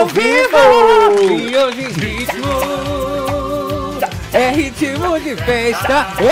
Ao vivo! E hoje ritmo é ritmo de festa. O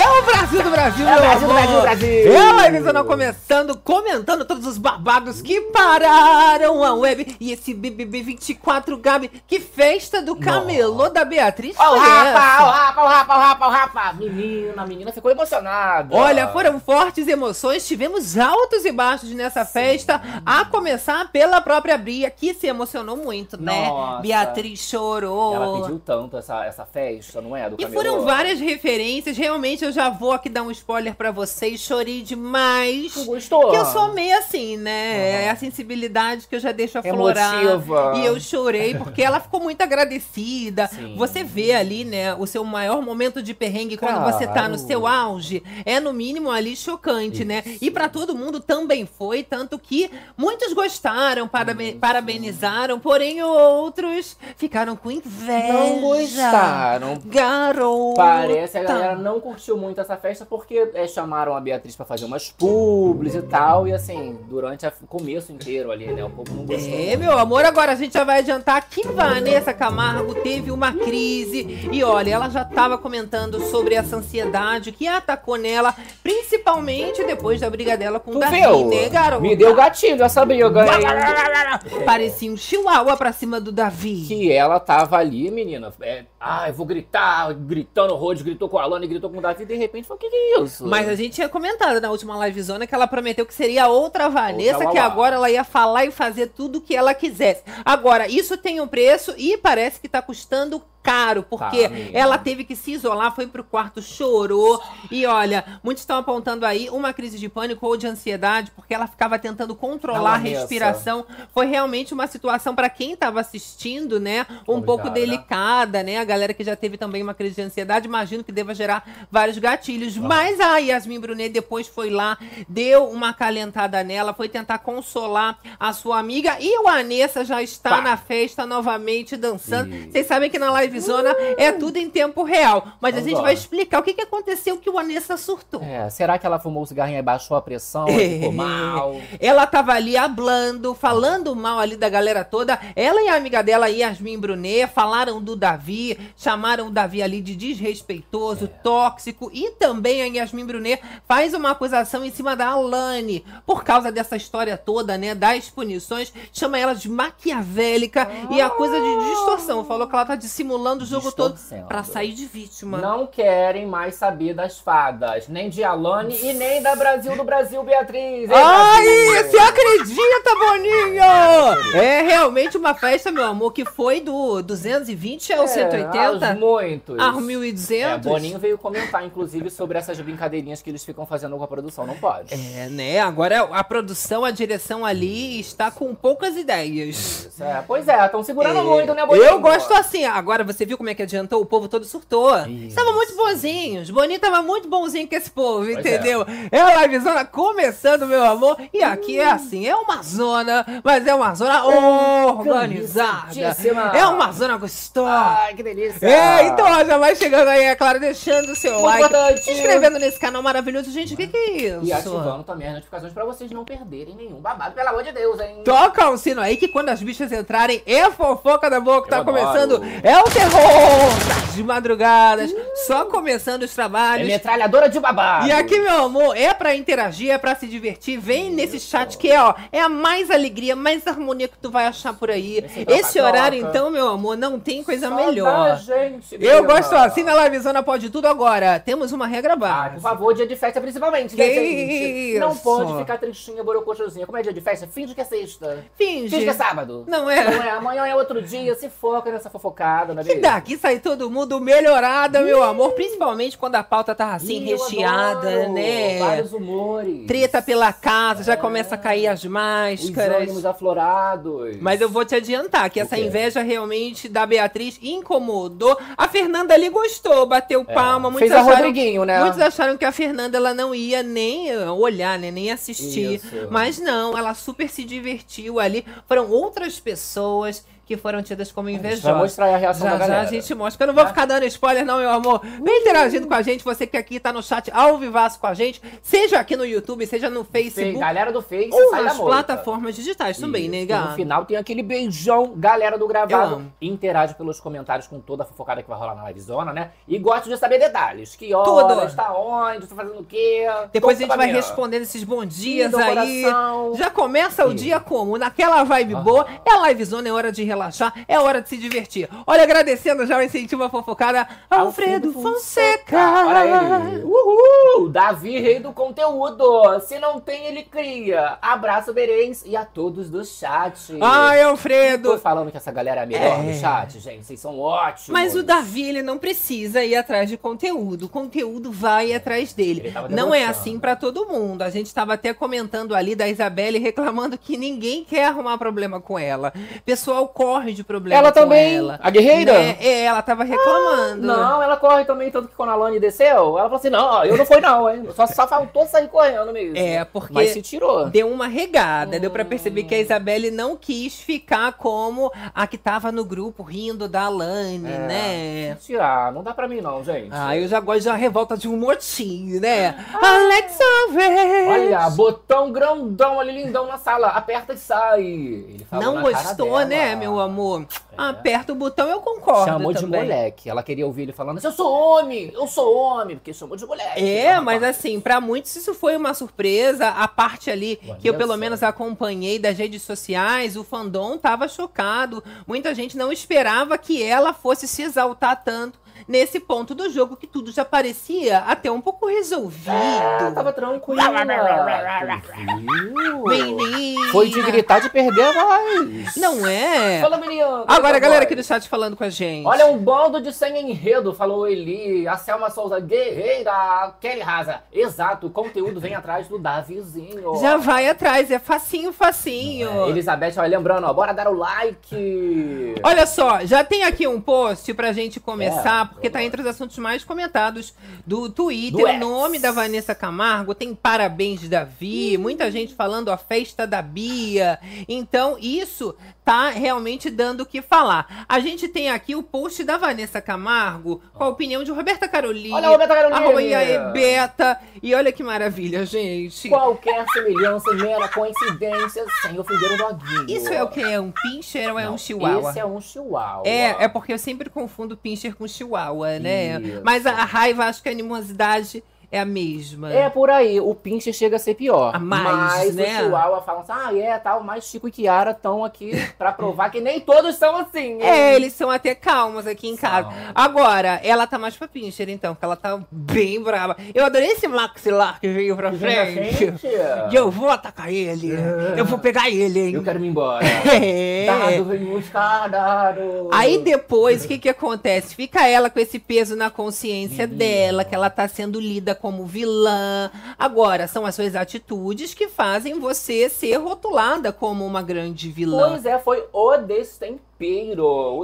Brasil do Brasil, É meu Brasil do amor. Brasil, Brasil. A Livezona começando, comentando todos os babados que pararam a web. E esse BBB 24, Gabi, que festa do camelô da Beatriz Ó o Rafa, ó o Rafa, ó o Rafa, ó o Rafa, ó Rafa. Menina, menina ficou emocionada. Olha, foram fortes emoções, tivemos altos e baixos nessa festa, a começar pela própria Bria, que se emocionou muito, né? Nossa. Beatriz chorou. Ela pediu tanto essa, essa festa, não é? Do E camelô. foram várias referências, realmente eu já vou aqui dar um spoiler pra vocês, chorei demais. Tu gostou? Porque eu sou meio assim, né? É a sensibilidade que eu já deixo aflorar. Emotiva. E eu chorei porque ela ficou muito agradecida. Sim. Você vê ali, né, o seu maior momento de perrengue quando você tá no Claro. seu auge. É no mínimo ali chocante, né? E pra todo mundo também foi, tanto que muitos gostaram, parabe- parabenizaram, porém outros ficaram com inveja. Não gostaram. Garota. Parece que a galera não curtiu muito essa festa porque é, chamaram a Beatriz pra fazer umas publis e tal. E assim, durante o começo inteiro ali, né? O povo não gostou. É, meu amor, agora a gente já vai adiantar que Vanessa Camargo teve uma crise. E olha, ela já estava comentando sobre essa ansiedade que atacou nela, principalmente depois da briga dela com o Davi, viu? né, garota? Me deu gatilho essa briga, hein? Parecia um chihuahua pra cima do Davi. Que ela tava ali, menina. É, ah, eu vou gritar, gritando horrores, gritou com a Alana, gritou com o Davi, e de repente o que, que é isso? Mas a gente tinha comentado na última livezona que ela prometeu que seria outra Vanessa, Outra que agora ela ia falar e fazer tudo o que ela quisesse. Agora, isso tem um preço e parece que tá custando caro, porque Tá, ela teve que se isolar, foi pro quarto, chorou. E olha, muitos estão apontando aí uma crise de pânico ou de ansiedade, porque ela ficava tentando controlar a respiração. Foi realmente uma situação para quem estava assistindo, né, um pouco Complicada, né? delicada, né? A galera que já teve também uma crise de ansiedade, imagino que deva gerar vários gatilhos. Mas a Yasmin Brunet depois foi lá, deu uma calentada nela, foi tentar consolar a sua amiga. E o Anessa já está Pá. na festa novamente dançando. Vocês sabem que na livezona é tudo em tempo real. Mas a Vamos gente lá. vai explicar o que, que aconteceu que o Anessa surtou. É, será que ela fumou o cigarrinho e baixou a pressão? Ficou mal? Ela tava ali hablando, falando mal ali da galera toda. Ela e a amiga dela, Yasmin Brunet, falaram do Davi, chamaram o Davi ali de desrespeitoso, tóxico. E também a Yasmin Brunet faz uma acusação em cima da Alane, por causa dessa história toda, né, das punições. Chama ela de maquiavélica e acusa de distorção. Falou que ela tá dissimulando o jogo todo pra sair de vítima. Não querem mais saber das fadas, nem de Alane e nem da Brasil do Brasil, Beatriz. Ei, Ai, Brasil? você acredita, Boninho? É realmente uma festa, meu amor, que foi do 220 ao É, 180, aos muitos. É, 1200. Boninho veio comentar, inclusive, sobre essas brincadeirinhas que eles ficam fazendo com a produção. Não pode. É, né? Agora a produção, a direção ali está com poucas ideias. Isso, é. Pois é, estão segurando É, muito, né, Boninho? Eu gosto assim. Agora você viu como é que adiantou? O povo todo surtou. Estavam muito bonzinhos. Boninho tava muito bonzinho com esse povo, Pois entendeu? É. a livezona começando, meu amor. E aqui é assim, é uma zona, mas é uma zona organizada. É uma zona gostosa. Ai, que delícia. É, então ó, já vai chegando aí, é claro, deixando o seu Muito like, importante. se inscrevendo nesse canal maravilhoso. Gente, o que, que é isso? E ativando também as notificações pra vocês não perderem nenhum babado, pelo amor de Deus, hein? Toca o sino aí que quando as bichas entrarem é fofoca da boca, tá Eu adoro. começando. É o terror das madrugadas, só começando os É trabalhos. metralhadora de babado. E aqui, meu amor, é pra interagir, é pra se divertir. Vem nesse chat que é, ó, é a mais alegria, mais harmonia que tu vai achar por aí. Esse troca-troca. Esse horário, então, meu amor, não tem coisa Só melhor. gente, Eu gosto assim na livezona pode tudo agora. Temos uma regra Ah, por básica. favor, dia de festa principalmente, né, gente? Não pode ficar tristinha, borocochosinha. Como é dia de festa? Finge que é sexta. Finge. Finge que é sábado. Não é? Não é, amanhã é outro dia, se foca nessa fofocada, não é Que daqui sai todo mundo melhorada, meu amor. Principalmente quando a pauta tá assim, Ih, recheada, né? Vários humores. Treta pela casa, já começa a cair as Os máscaras. ânimos aflorados. Mas eu vou te adiantar que essa inveja realmente da Beatriz incomodou. A Fernanda ali gostou, bateu É. palma. Muitos Fez a acharam, Rodriguinho, né? muitos acharam que a Fernanda ela não ia nem eh, olhar, né? Nem assistir. Isso. Mas não, ela super se divertiu ali. Foram outras pessoas que foram tidas como Vai invejosas. mostrar aí a reação Já da já galera. a gente mostra. Eu não vou ficar dando spoiler, não, meu amor. Vem interagindo com a gente. Você que aqui tá no chat ao vivaço com a gente, seja aqui no YouTube, seja no Face, Facebook, galera do Face, ou nas plataformas digitais também, Isso. né, gata? No final tem aquele beijão, galera do gravado. Interage pelos comentários com toda a fofocada que vai rolar na Arizona, né? E gosto de saber detalhes. Que Tudo. horas, tá onde, tá fazendo o quê. Depois a gente vai mim, ó. respondendo esses bons dias do aí. coração. Já começa o Sim. dia como? Naquela vibe Aham. boa. É a livezona, é hora de relaxar, é hora de se divertir. Olha, agradecendo já o incentivo à fofocada, Alfredo Fonseca. Olha ele. Uhul! Davi, rei do conteúdo. Se não tem, ele cria. Abraço, Berens, e a todos do chat. Ai, Tô Alfredo. falando que essa galera é a melhor É. do chat, gente. Vocês são ótimos. Mas o Davi, ele não precisa ir atrás de conteúdo. O conteúdo vai atrás dele. Não é assim pra todo mundo. A gente tava até comentando ali da Isabelle reclamando que ninguém quer arrumar problema com ela. Pessoal corre de problema Ela com também, ela. a guerreira? Né? É, ela tava reclamando. Não, ela corre também, tanto que quando a Lani desceu, ela falou assim: não, eu não fui, não, hein? Só, só faltou sair correndo mesmo. É, porque Mas se tirou. deu uma regada. Deu pra perceber Hum. que a Isabelle não quis ficar como a que tava no grupo rindo da Alane, É, né? Tirar, não dá pra mim, não, gente. Ah, eu já gosto de uma revolta de um motim, né? Alexa Vez! Olha, botão grandão ali, lindão na sala. Aperta e sai. Ele falou Não na cara gostou, dela. né, meu amor? É. Aperta o botão, eu concordo Chamou de também. moleque. Ela queria ouvir ele falando assim: eu sou homem, eu sou homem, porque chamou de moleque. É, mas assim, pra muitos isso foi uma surpresa. A parte ali Olha que eu pelo menos acompanhei das redes sociais, o fandom tava chocado. Muita gente não esperava que ela fosse se exaltar tanto nesse ponto do jogo que tudo já parecia até um pouco resolvido. Ah, tava viu? Menino. Foi de gritar de perder a voz. Não é? Fala, menino. Agora, a grita galera voz. aqui do chat falando com a gente. Olha um bando de sem enredo, falou Eli. A Selma Souza, guerreira. Kelly Raza. Exato, o conteúdo vem atrás do Davizinho. Já vai atrás, é facinho, facinho. É, Elizabeth, ó, lembrando, ó, bora dar o like. Olha só, já tem aqui um post pra gente começar, É, porque tá entre os assuntos mais comentados do Twitter. Do o nome da Vanessa Camargo, tem parabéns Davi, muita gente falando a festa da Bia. Então, isso tá realmente dando o que falar. A gente tem aqui o post da Vanessa Camargo com a opinião de Roberta Carolina. Olha a Roberta Carolina. Arroba e aí, Beta. E olha que maravilha, gente. Qualquer semelhança, mera coincidência, sem ofender o doguinho. Isso é o que? É um pincher ou é Não, um chihuahua? Esse é um chihuahua. É, é porque eu sempre confundo pincher com chihuahua, né? Isso. Mas a, a raiva, acho que a animosidade é a mesma. É por aí, o Pincher chega a ser pior. A mais, mas né? o Chihuahua fala assim, ah, é, tal, mas Chico e Kiara estão aqui pra provar que nem todos são assim. hein? É, eles são até calmos aqui em casa. São. Agora, ela tá mais pra pincher, então, porque ela tá bem brava. Eu adorei esse maxilar que veio pra frente. E eu vou atacar ele. Eu vou pegar ele, hein? eu quero me embora. É. Dado, vem buscar, dado. Aí depois, o que que acontece? Fica ela com esse peso na consciência dela, que ela tá sendo lida como vilã. Agora, são as suas atitudes que fazem você ser rotulada como uma grande vilã. Pois é, foi o destempero.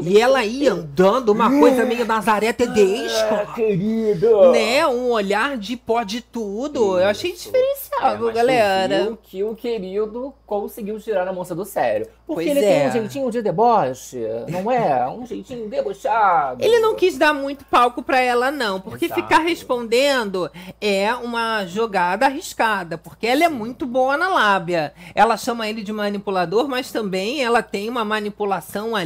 E ela ia andando uma coisa meio Nazaré Tedesco. Ah, querido. Né? Um olhar de pode tudo. Eu achei Isso. diferenciado, É, galera. viu que o querido conseguiu tirar a moça do sério. Porque Pois ele é. tem um jeitinho de deboche, não é? Um jeitinho debochado. Ele não quis dar muito palco pra ela, não, porque Exato. ficar respondendo é uma jogada arriscada, porque ela é muito boa na lábia. Ela chama ele de manipulador, mas também ela tem uma manipulação ali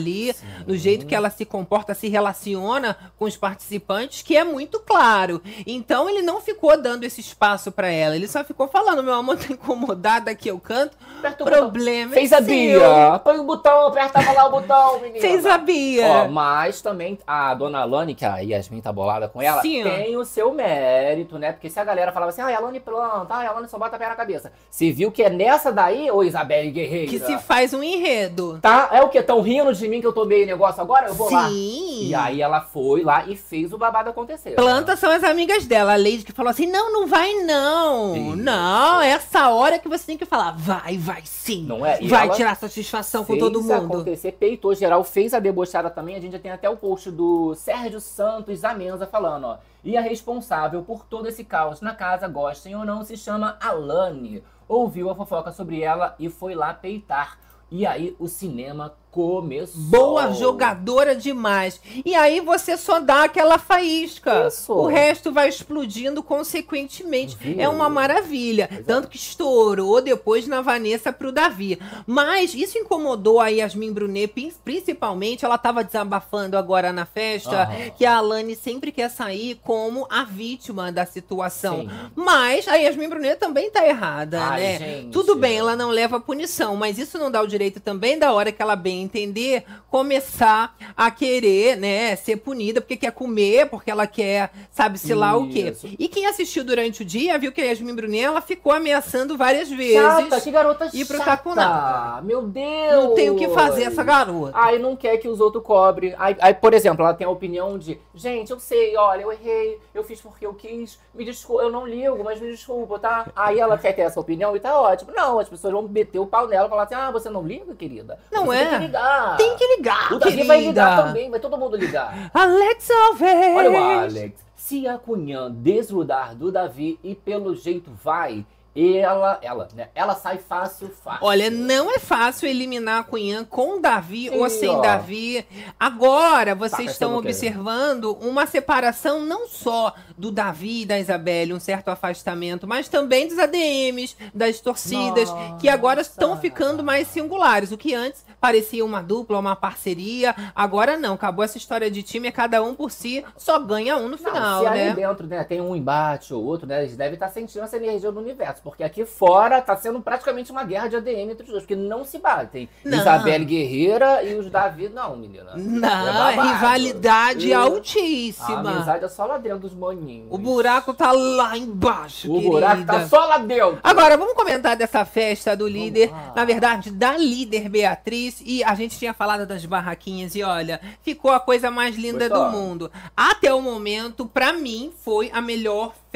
no jeito que ela se comporta, se relaciona com os participantes, que é muito claro. Então ele não ficou dando esse espaço pra ela, ele só ficou falando: meu amor, tá incomodada que eu canto. Aperta. Problema Fez é a seu. Bia. Põe o botão, apertava lá o botão, menina. Fez a Bia. Ó, mas também a dona Lani, que a Yasmin tá bolada com ela, Sim. tem o seu mérito, né? Porque se a galera falava assim, ah, a Lani planta, ah, a Lani só bota a pé na cabeça. Se viu que é nessa daí, ô Isabelle Guerreira. que se faz um enredo. Tá? É o que? Tão rindo de mim que eu tomei negócio agora? Eu vou lá. Sim. E aí ela foi lá e fez o babado acontecer. Plantas são as amigas dela. A Lady que falou assim: não, não vai não. Isso. Não, é essa hora que você tem que falar. Vai, vai sim. Não é? E vai tirar satisfação com todo mundo. acontecer, peitou geral, fez a debochada também. A gente já tem até o post do Sérgio Santos Amenza falando, ó. E a responsável por todo esse caos na casa, gostem ou não, se chama Alane. Ouviu a fofoca sobre ela e foi lá peitar. E aí o cinema Começou. Boa jogadora demais. E aí você só dá aquela faísca. Isso. O resto vai explodindo consequentemente. Viu? É uma maravilha. Pois é. Tanto que estourou depois na Vanessa pro Davi. Mas isso incomodou a Yasmin Brunet, prin- principalmente. Ela tava desabafando agora na festa Aham. que a Alane sempre quer sair como a vítima da situação. Sim. Mas a Yasmin Brunet também tá errada, Ai, né? gente. Tudo bem, ela não leva punição, mas isso não dá o direito também da hora que ela bem entender, começar a querer, né, ser punida porque quer comer, porque ela quer, sabe-se lá o quê. E quem assistiu durante o dia viu que a Yasmin Brunet, ela ficou ameaçando várias vezes. Chata, que garota ir pro chata. Meu Deus. Não tem o que fazer essa garota. Aí não quer que os outros cobrem. Aí, aí, por exemplo, ela tem a opinião de, gente, eu sei, olha, eu errei, eu fiz porque eu quis, me desculpa, eu não ligo, mas me desculpa, tá? Aí ela quer ter essa opinião e tá ótimo. Não, as pessoas vão meter o pau nela e falar assim, ah, você não liga, querida? Não Você é. Tem que ligar. Tem que ligar, O Davi querida. vai ligar também, vai todo mundo ligar. Alex Alves. Olha o Alex. Se a Cunhã desgrudar do Davi e pelo jeito vai, ela, ela, né? Ela sai fácil, fácil. Olha, não é fácil eliminar a Cunhã com Davi Sim, ou sem ó. Davi. Agora, vocês Tá estão pensando o quê? observando uma separação não só do Davi e da Isabelle, um certo afastamento, mas também dos ADMs, das torcidas, que agora estão Nossa. ficando mais singulares. O que antes parecia uma dupla, uma parceria, agora não. Acabou essa história de time, é cada um por si, só ganha um no Não, final, se ali né? dentro, né, tem um embate ou outro, né, eles devem estar sentindo essa energia do universo, porque aqui fora tá sendo praticamente uma guerra de ADM entre os dois, porque não se batem. Não. Isabelle Guerreira e os Davi, não, menina. Não, é babado. rivalidade E A altíssima. amizade é só lá dentro dos maninhos. O buraco tá lá embaixo, O buraco tá querida. só lá dentro. Agora, vamos comentar dessa festa do líder, na verdade, da líder Beatriz. E a gente tinha falado das barraquinhas e olha, ficou a coisa mais linda Gostou? do mundo. Até o momento, pra mim, foi a melhor festa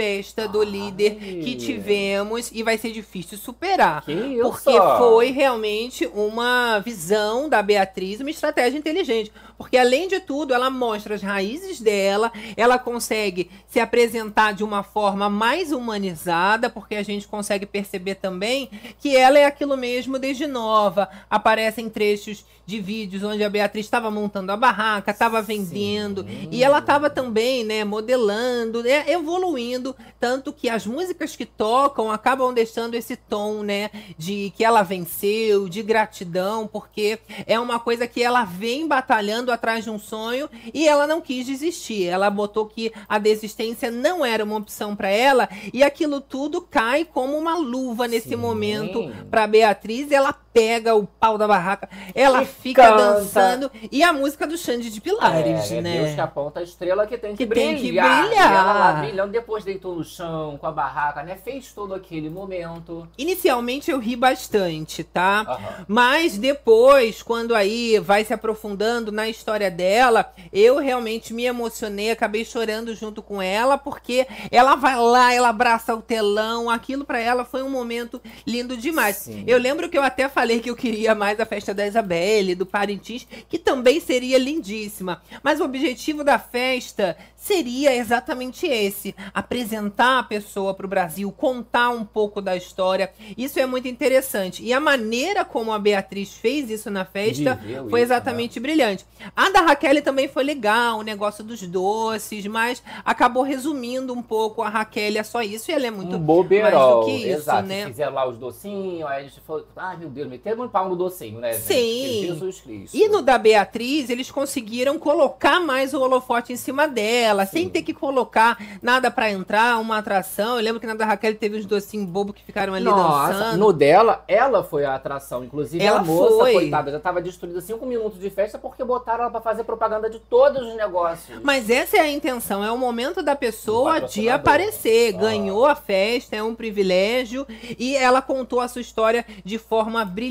do Ai. líder que tivemos e vai ser difícil superar. Que isso? Porque foi realmente uma visão da Beatriz, uma estratégia inteligente. Porque, além de tudo, ela mostra as raízes dela, ela consegue se apresentar de uma forma mais humanizada, porque a gente consegue perceber também que ela é aquilo mesmo desde nova. Aparecem trechos de vídeos onde a Beatriz estava montando a barraca, estava vendendo, Sim. e ela estava também, né, modelando, né, evoluindo, tanto que as músicas que tocam acabam deixando esse tom, né, de que ela venceu, de gratidão, porque é uma coisa que ela vem batalhando atrás de um sonho e ela não quis desistir. Ela botou que a desistência não era uma opção para ela e aquilo tudo cai como uma luva nesse Sim. momento para Beatriz. Ela pega o pau da barraca, ela E fica canta. dançando e a música do Xande de Pilares, é, né? Deus que aponta a estrela que tem que, Que tem brilhar. que brilhar. E ela lá brilhando, depois deitou no chão com a barraca, né? Fez todo aquele momento. Inicialmente eu ri bastante, tá? Aham. Mas depois, quando aí vai se aprofundando na história dela, eu realmente me emocionei, acabei chorando junto com ela, porque ela vai lá, ela abraça o telão, aquilo pra ela foi um momento lindo demais. Sim. Eu lembro que eu até falei que eu queria mais a festa da Isabelle, do Parintins, que também seria lindíssima. Mas o objetivo da festa seria exatamente esse: apresentar a pessoa para o Brasil, contar um pouco da história. Isso é muito interessante. E a maneira como a Beatriz fez isso na festa Viveu foi isso, exatamente brilhante. A da Raquel também foi legal, o negócio dos doces, mas acabou resumindo um pouco a Raquel a só isso e ela é muito um bobeirol. mais do que isso, Exato. né? Fizeram lá os docinhos, aí a gente falou, ai meu Deus, meteram um pau no docinho, né? gente? Sim. Jesus Cristo. E no da Beatriz, eles conseguiram colocar mais o holofote em cima dela, Sim. sem ter que colocar nada pra entrar, uma atração. Eu lembro que na da Raquel teve uns docinhos bobos que ficaram ali Nossa, dançando. no dela, ela foi a atração. Inclusive, Ela a moça, foi. coitada, já tava destruída cinco minutos de festa porque botaram ela pra fazer propaganda de todos os negócios. Mas essa é a intenção, é o momento da pessoa de aparecer. Ah. Ganhou a festa, é um privilégio. E ela contou a sua história de forma brilhante.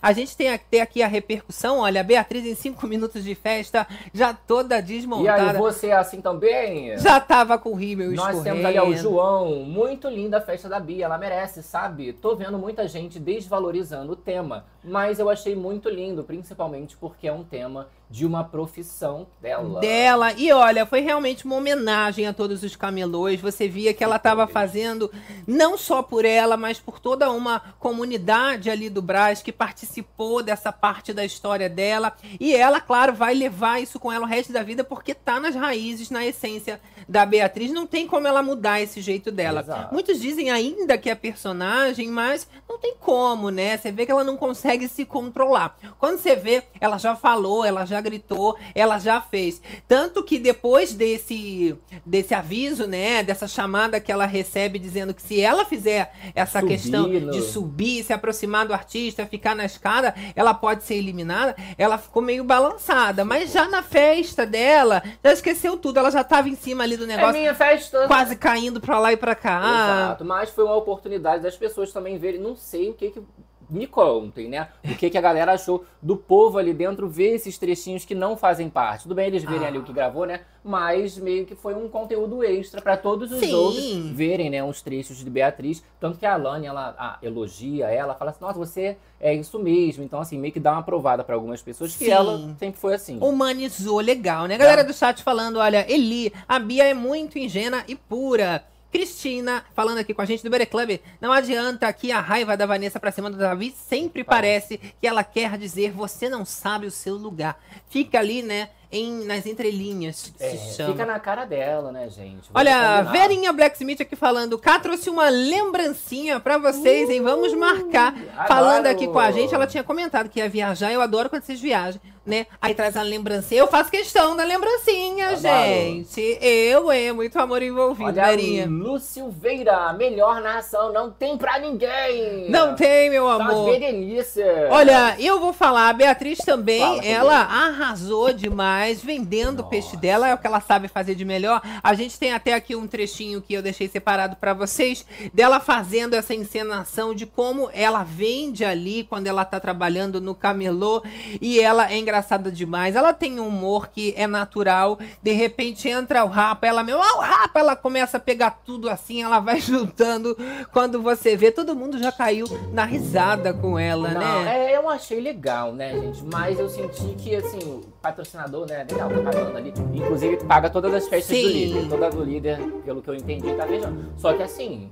A gente tem ter aqui a repercussão. Olha, a Beatriz em cinco minutos de festa, já toda E aí, desmontada. você é assim também? Já tava com o rímel Nós escorrendo. temos ali o João, muito linda a festa da Bia, ela merece, sabe? Tô vendo muita gente desvalorizando o tema, mas eu achei muito lindo, principalmente porque é um tema de uma profissão dela. dela. E olha, foi realmente uma homenagem a todos os camelôs. Você via que ela estava fazendo não só por ela, mas por toda uma comunidade ali do Brás, que participou dessa parte da história dela. E ela, claro, vai levar isso com ela o resto da vida, porque tá nas raízes, na essência da Beatriz. Não tem como ela mudar esse jeito dela. Exato. Muitos dizem ainda que é personagem, mas não tem como, né? Você vê que ela não consegue se controlar. Quando você vê, ela já falou, ela já gritou, ela já fez. Tanto que depois desse, desse aviso, né? Dessa chamada que ela recebe dizendo que se ela fizer essa Subir questão de subir, se aproximar do artista, ficar na escada, ela pode ser eliminada. Ela ficou meio balançada. Mas já na festa dela, já esqueceu tudo. Ela já tava em cima ali do É negócio, minha festa. quase caindo pra lá e pra cá. Exato, mas foi uma oportunidade das pessoas também verem, não sei o que que me contem, né? O que que a galera achou do povo ali dentro ver esses trechinhos que não fazem parte. Tudo bem eles verem Ah. ali o que gravou, né? Mas meio que foi um conteúdo extra pra todos os Sim. outros verem, né, uns trechos de Beatriz, tanto que a Alane ela ah, elogia ela, fala assim: "Nossa, você é isso mesmo". Então assim, meio que dá uma aprovada pra algumas pessoas que Sim. ela sempre foi assim. Humanizou legal, né? Galera É. do chat falando, olha, Eli, a Bia é muito ingênua e pura. Cristina, falando aqui com a gente do Bere Club, não adianta que a raiva da Vanessa pra cima do Davi sempre parece que ela quer dizer você não sabe o seu lugar. Fica ali, né, em, nas entrelinhas, É, se chama. fica na cara dela, né, gente? Vamos Olha, combinar. Verinha Blacksmith aqui falando, cá trouxe uma lembrancinha pra vocês, hein? Vamos marcar. adoro. Falando aqui com a gente, ela tinha comentado que ia viajar, eu adoro quando vocês viajam, né? Aí traz a lembrancinha, eu faço questão da lembrancinha, Adoro. gente. Eu, é, muito amor envolvido, Olha, Verinha. Lu Silveira, melhor narração, não tem pra ninguém. Não tem, meu amor. Berenice. Olha, eu vou falar, a Beatriz também, Fala, ela arrasou demais vendendo o peixe Nossa. dela, é o que ela sabe fazer de melhor. A gente tem até aqui um trechinho que eu deixei separado pra vocês, dela fazendo essa encenação de como ela vende ali quando ela tá trabalhando no camelô, e ela é engraçada demais. Ela tem um humor que é natural, de repente entra o rapa, ela meu, ah, o rapa, ela começa a pegar tudo assim, ela vai juntando, quando você vê, todo mundo já caiu na risada com ela, Não, né? é, eu achei legal, né, gente? Mas eu senti que, assim, o patrocinador, né, legal, tá pagando ali. Inclusive, paga todas as festas do Sim. líder. Toda do líder, pelo que eu entendi, tá vejando. Só que, assim,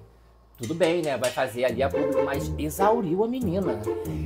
tudo bem, né? Vai fazer ali a público, mas exauriu a menina.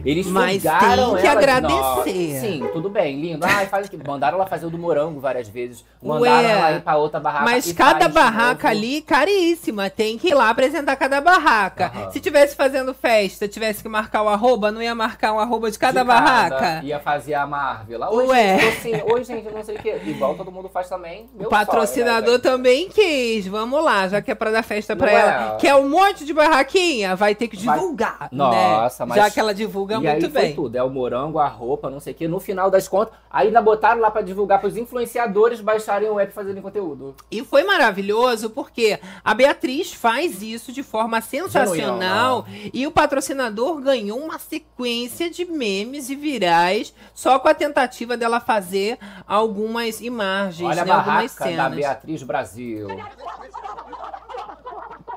Eles Mas tem que ela de- agradecer. Sim, tudo bem, lindo. Ai, faz aqui. Mandaram ela fazer o do morango várias vezes. Mandaram Ué, ela ir pra outra barraca. Mas cada barraca ali, caríssima. Tem que ir lá apresentar cada barraca. Aham. Se tivesse fazendo festa, tivesse que marcar o arroba, não ia marcar um arroba de cada De barraca? Ia fazer a Marvel lá. Oi, Ué. gente, assim, Oi, gente, não sei o quê. Igual todo mundo faz também. O patrocinador sonho, né, também quis. Vamos lá, já que é pra dar festa pra Não é? ela. Quer um monte de barraquinha? Vai ter que Vai- divulgar. Nossa, né? mas- Já que ela divulga E aí muito foi bem. tudo. É o morango, a roupa, não sei o quê. No final das contas, ainda botaram lá pra divulgar pros influenciadores baixarem o app e fazerem conteúdo. E foi maravilhoso porque a Beatriz faz isso de forma sensacional e o patrocinador ganhou uma sequência de memes e virais só com a tentativa dela fazer algumas imagens, Olha a né, algumas barraca da cenas. Beatriz Brasil.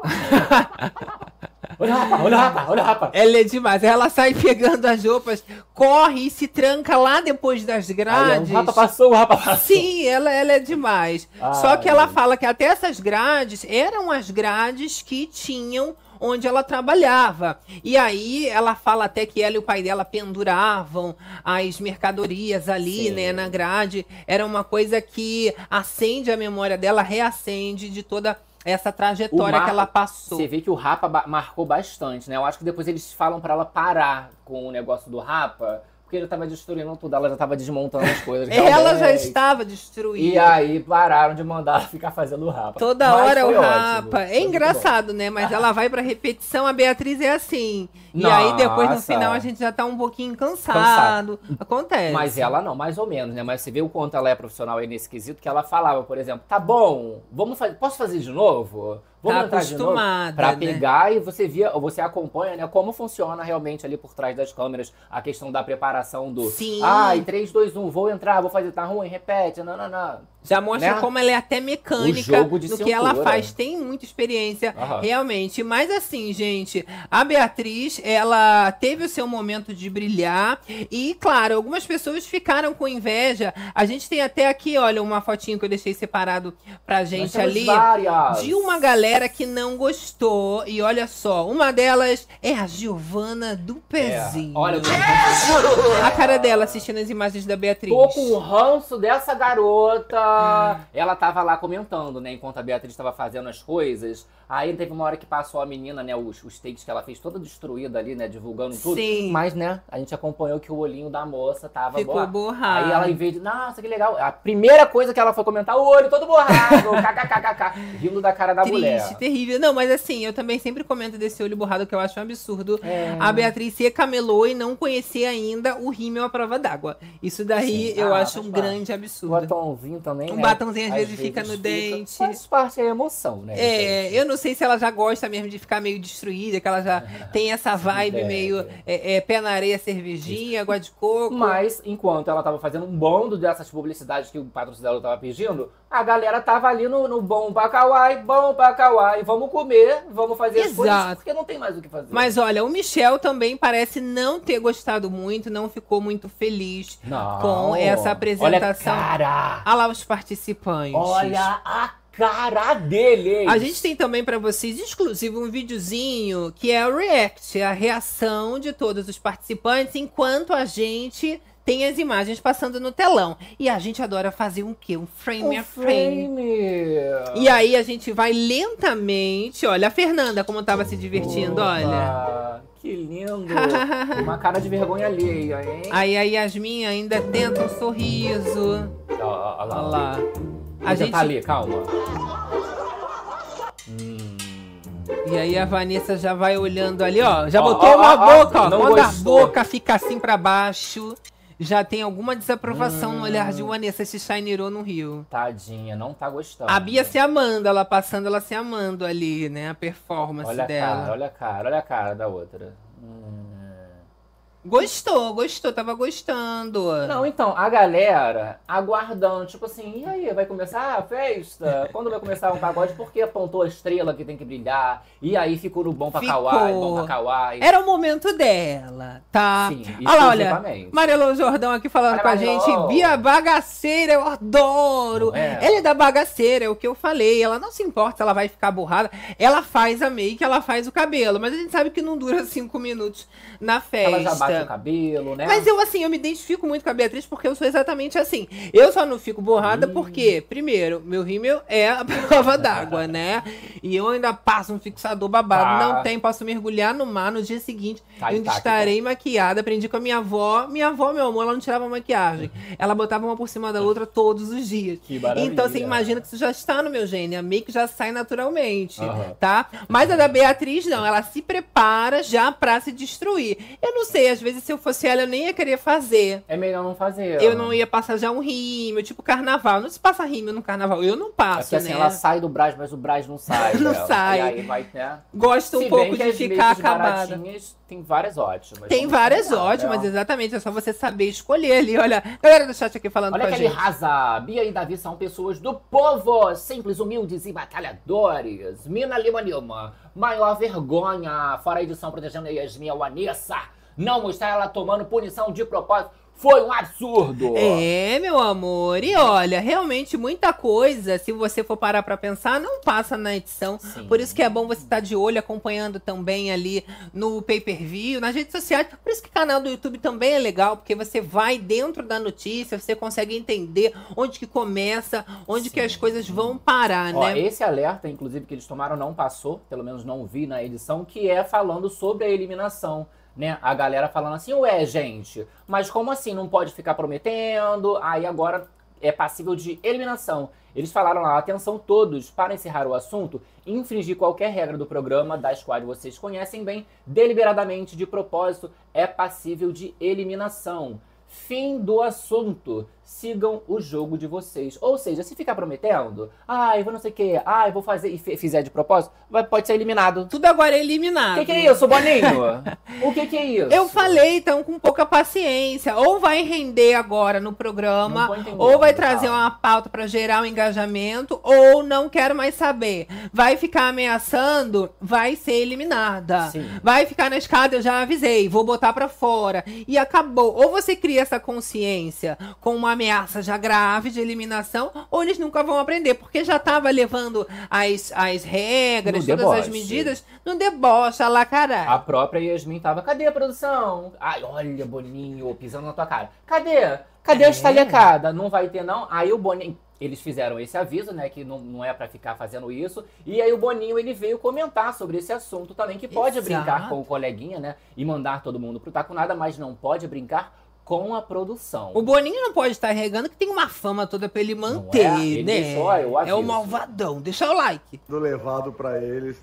olha a rapa, olha a rapa, olha a rapa. Ela é demais. Ela sai pegando as roupas, corre e se tranca lá depois das Olha, grades. o rapa passou, o rapa passou. Sim, ela, ela é demais. Ai. Só que ela fala que até essas grades eram as grades que tinham onde ela trabalhava. E aí ela fala até que ela e o pai dela penduravam as mercadorias ali, Sim. né, na grade. Era uma coisa que acende a memória dela, reacende de toda essa trajetória que ela passou. Você vê que o Rapa marcou bastante, né? Eu acho que depois eles falam pra ela parar com o negócio do Rapa, porque ele tava destruindo tudo, ela já tava desmontando as coisas. Ela já estava E destruída. aí pararam de mandar ela ficar fazendo o Rapa. Toda Mas hora foi o ótimo, rapa. foi É muito engraçado, né? Mas ela vai pra repetição, a Beatriz é assim. E aí depois no Nossa. final a gente já tá um pouquinho cansado. Acontece. bom. Mas ela não, mais ou menos, né? Mas você vê o quanto ela é profissional aí nesse quesito, que ela falava, por exemplo, tá bom, vamos fazer, posso fazer de novo? Vamos Tá entrar acostumada, Pra né? pegar e você via, você acompanha, né, como funciona realmente ali por trás das câmeras, a questão da preparação do Sim. Ai, 3, 2, 1, vou entrar, vou fazer, tá ruim, repete, não, não, não. Já mostra Né? como ela é até mecânica no que ela faz. Tem muita experiência, Aham. realmente. Mas assim, gente, a Beatriz, ela teve o seu momento de brilhar. E, claro, algumas pessoas ficaram com inveja. A gente tem até aqui, olha, uma fotinho que eu deixei separado pra gente ali. várias. De uma galera que não gostou. E olha só, uma delas é a Giovana do Pezinho. É. Olha, A cara dela assistindo as imagens da Beatriz. Tô com o ranço dessa garota. Ela tava lá comentando, né? Enquanto a Beatriz tava fazendo as coisas. Aí teve uma hora que passou a menina, né? Os, os takes que ela fez toda destruída ali, né? Divulgando tudo. Sim. Mas, né? A gente acompanhou que o olhinho da moça tava Ficou boa. borrado. Aí ela, em vez de, nossa, que legal. A primeira coisa que ela foi comentar, o olho todo borrado. kkkk. Rindo da cara da Triste, mulher. terrível. Não, mas assim, eu também sempre comento desse olho borrado que eu acho um absurdo. É. A Beatriz se camelou e não conhecia ainda o rímel à prova d'água. Isso daí Sim. eu Ah, acho um parte. grande absurdo. batomzinho também, Um né? batomzinho às vezes fica no dente. Faz parte da emoção, né? É, eu não sei se ela já gosta mesmo de ficar meio destruída, que ela já tem essa vibe meio é, é, pé na areia, cervejinha, água de coco. Mas, enquanto ela tava fazendo um bando dessas publicidades que o patrocinador tava pedindo, a galera tava ali no, no bom pra Kauai, bom pra Kauai, vamos comer, vamos fazer as coisas, Exato. porque não tem mais o que fazer. Mas olha, o Michel também parece não ter gostado muito, não ficou muito feliz não. com essa apresentação. Olha cara! Olha lá os participantes. Olha a cara dele! A gente tem também pra vocês exclusivo um videozinho que é o react, a reação de todos os participantes enquanto a gente tem as imagens passando no telão. E a gente adora fazer um quê? Um frame um a frame. frame! E aí a gente vai lentamente, olha a Fernanda como tava se divertindo, olha. Opa, Que lindo! Uma cara de vergonha alheia, hein? Aí a Yasmin ainda tenta um sorriso. Ó, ó Olha lá. A A gente tá ali, calma. Hum. E aí a Vanessa já vai olhando ali, ó. Já Ó, botou ó, uma ó, boca, ó. Quando a gostou. boca fica assim pra baixo, já tem alguma desaprovação no olhar Hum. de Vanessa se Shinerou no Rio. Tadinha, não tá gostando. A Bia se amando, ela passando, ela se amando ali, né? A performance Olha a dela. cara, olha a cara, olha a cara da outra. Hum. Gostou, gostou, tava gostando. Não, então, a galera aguardando, tipo assim, e aí, vai começar a festa? Quando vai começar um pagode? Porque apontou a estrela que tem que brilhar. E aí ficou no bom pra Ficou. Kauai, bom pra Kauai. Era o momento dela, tá? Sim, Olha lá, olha. Marelo Jordão aqui falando Olha, com a gente. Bia Bagaceira, eu adoro. É? Ela é da bagaceira, é o que eu falei. Ela não se importa ela vai ficar borrada. Ela faz a make, ela faz o cabelo. Mas a gente sabe que não dura cinco minutos na festa. Ela já bate o cabelo, né? Mas eu, assim, eu me identifico muito com a Beatriz porque eu sou exatamente assim. Eu só não fico borrada Hum. porque, primeiro, meu rímel é a prova d'água, né? E eu ainda passo um fixador babado. Tá. Não tem, posso mergulhar no mar no dia seguinte. Tá eu ainda intacta. estarei maquiada. Aprendi com a minha avó. Minha avó, meu amor, ela não tirava maquiagem. Ela botava uma por cima da outra todos os dias. Que maravilha. Então, você imagina que isso já está no meu gene. A make já sai naturalmente, Aham. tá? Mas a da Beatriz, não. Ela se prepara já pra se destruir. Eu não sei, às vezes, se eu fosse ela, eu nem ia querer fazer. É melhor não fazer. Eu não ia passar já um rímel, tipo carnaval. Não se passa rímel no carnaval. Eu não É passo, porque assim, né? ela sai do Brás, mas o Brás não sai. Não dela. sai. E aí vai, né? Gosto um Se pouco bem que de ficar acabada. Tem várias ótimas. Tem várias combinar, ótimas, né? exatamente. É só você saber escolher ali. Olha, galera do chat aqui falando Olha com a gente. raza. Bia e Davi são pessoas do povo, simples, humildes e batalhadores. Mina Lima Lima, maior vergonha. Fora a edição protegendo a Yasmin, a Vanessa. Não mostrar ela tomando punição de propósito foi um absurdo. É, meu amor. E olha, realmente muita coisa, se você for parar pra pensar, não passa na edição. Sim. Por isso que é bom você estar de olho, acompanhando também ali no pay-per-view, nas redes sociais. Por isso que o canal do YouTube também é legal, porque você vai dentro da notícia, você consegue entender onde que começa, onde que as coisas vão parar, Ó, né? esse alerta, inclusive, que eles tomaram não passou, pelo menos não vi na edição, que é falando sobre a eliminação. Né? A galera falando assim, ué, gente, mas como assim? Não pode ficar prometendo? Aí agora é passível de eliminação. Eles falaram lá, atenção todos, para encerrar o assunto, infringir qualquer regra do programa, das quais vocês conhecem bem, deliberadamente, de propósito, é passível de eliminação. Fim do assunto. Sigam o jogo de vocês. Ou seja, se ficar prometendo, ah, eu vou não sei o que, ah, eu vou fazer, e fizer de propósito, vai, pode ser eliminado. Tudo agora é eliminado. O que, que, é isso, Boninho? o que, que, é isso? Eu falei, então, com pouca paciência. Ou vai render agora no programa, ou vai trazer uma pauta para gerar um engajamento, ou não quero mais saber. Vai ficar ameaçando, vai ser eliminada. Sim. Vai ficar na escada, eu já avisei, vou botar para fora. E acabou. Ou você cria essa consciência com uma ameaça já grave de eliminação, ou eles nunca vão aprender, porque já estava levando as, as regras, no todas deboche. as medidas no deboche, lá caralho. A própria Yasmin tava, cadê a produção? Ai, olha, Boninho, pisando na tua cara. Cadê? Cadê é. a estalecada? Não vai ter, não? Aí o Boninho. Eles fizeram esse aviso, né? Que não, não é para ficar fazendo isso. E aí o Boninho ele veio comentar sobre esse assunto também, que pode Exato. brincar com o coleguinha, né? E mandar todo mundo pro taco nada, mas não pode brincar com a produção. O Boninho não pode estar regando, que tem uma fama toda pra ele manter, é? ele né? Deixou, é o malvadão. Deixa o like. Do levado para eles.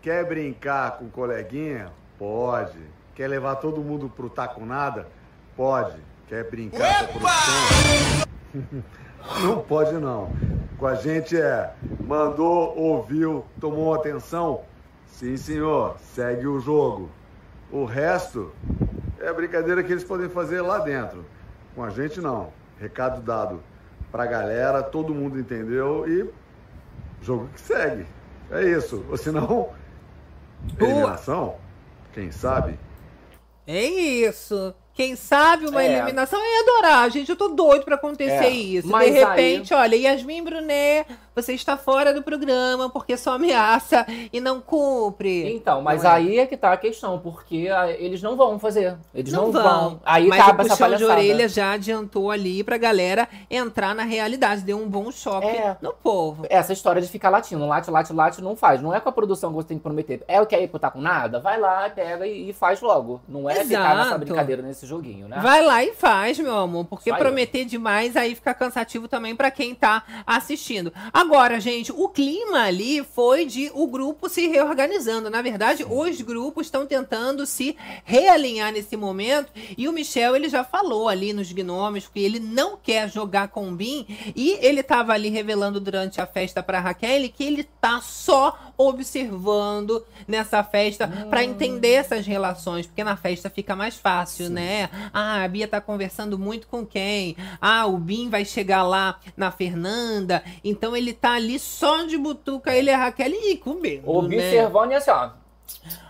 Quer brincar com o coleguinha? Pode. Quer levar todo mundo pro taco nada? Pode. Quer brincar Epa! com a produção? não pode não. Com a gente é mandou, ouviu, tomou atenção? Sim, senhor. Segue o jogo. O resto é a brincadeira que eles podem fazer lá dentro. Com a gente, não. Recado dado pra galera, todo mundo entendeu e jogo que segue. É isso. Ou senão, eliminação, quem sabe? É isso. Quem sabe uma é. eliminação é adorar, gente. Eu tô doido pra acontecer é. isso. De repente, aí... olha, Yasmin Brunet, você está fora do programa porque só ameaça e não cumpre. Então, mas é? aí é que tá a questão, porque ah, eles não vão fazer. Eles não, não vão. vão. Aí mas acaba o essa de orelha já adiantou ali pra galera entrar na realidade. Deu um bom choque é. no povo. Essa história de ficar latindo, late, late, late, não faz. Não é com a produção que você tem que prometer. É o que é ir tá com nada? Vai lá, pega e, e faz logo. Não é Exato. ficar nessa brincadeira nesse joguinho, né? Vai lá e faz, meu amor. Porque prometer demais aí fica cansativo também para quem tá assistindo. Agora, gente, o clima ali foi de o grupo se reorganizando. Na verdade, os grupos estão tentando se realinhar nesse momento. E o Michel, ele já falou ali nos gnomos que ele não quer jogar com o Bin. E ele tava ali revelando durante a festa pra Raquel que ele tá só observando nessa festa hum. para entender essas relações. Porque na festa fica mais fácil, Sim. né? Ah, a Bia tá conversando muito com quem? Ah, o Bin vai chegar lá na Fernanda. Então ele tá ali só de butuca, ele e a Raquel e comendo. Observando né? e assim, ó.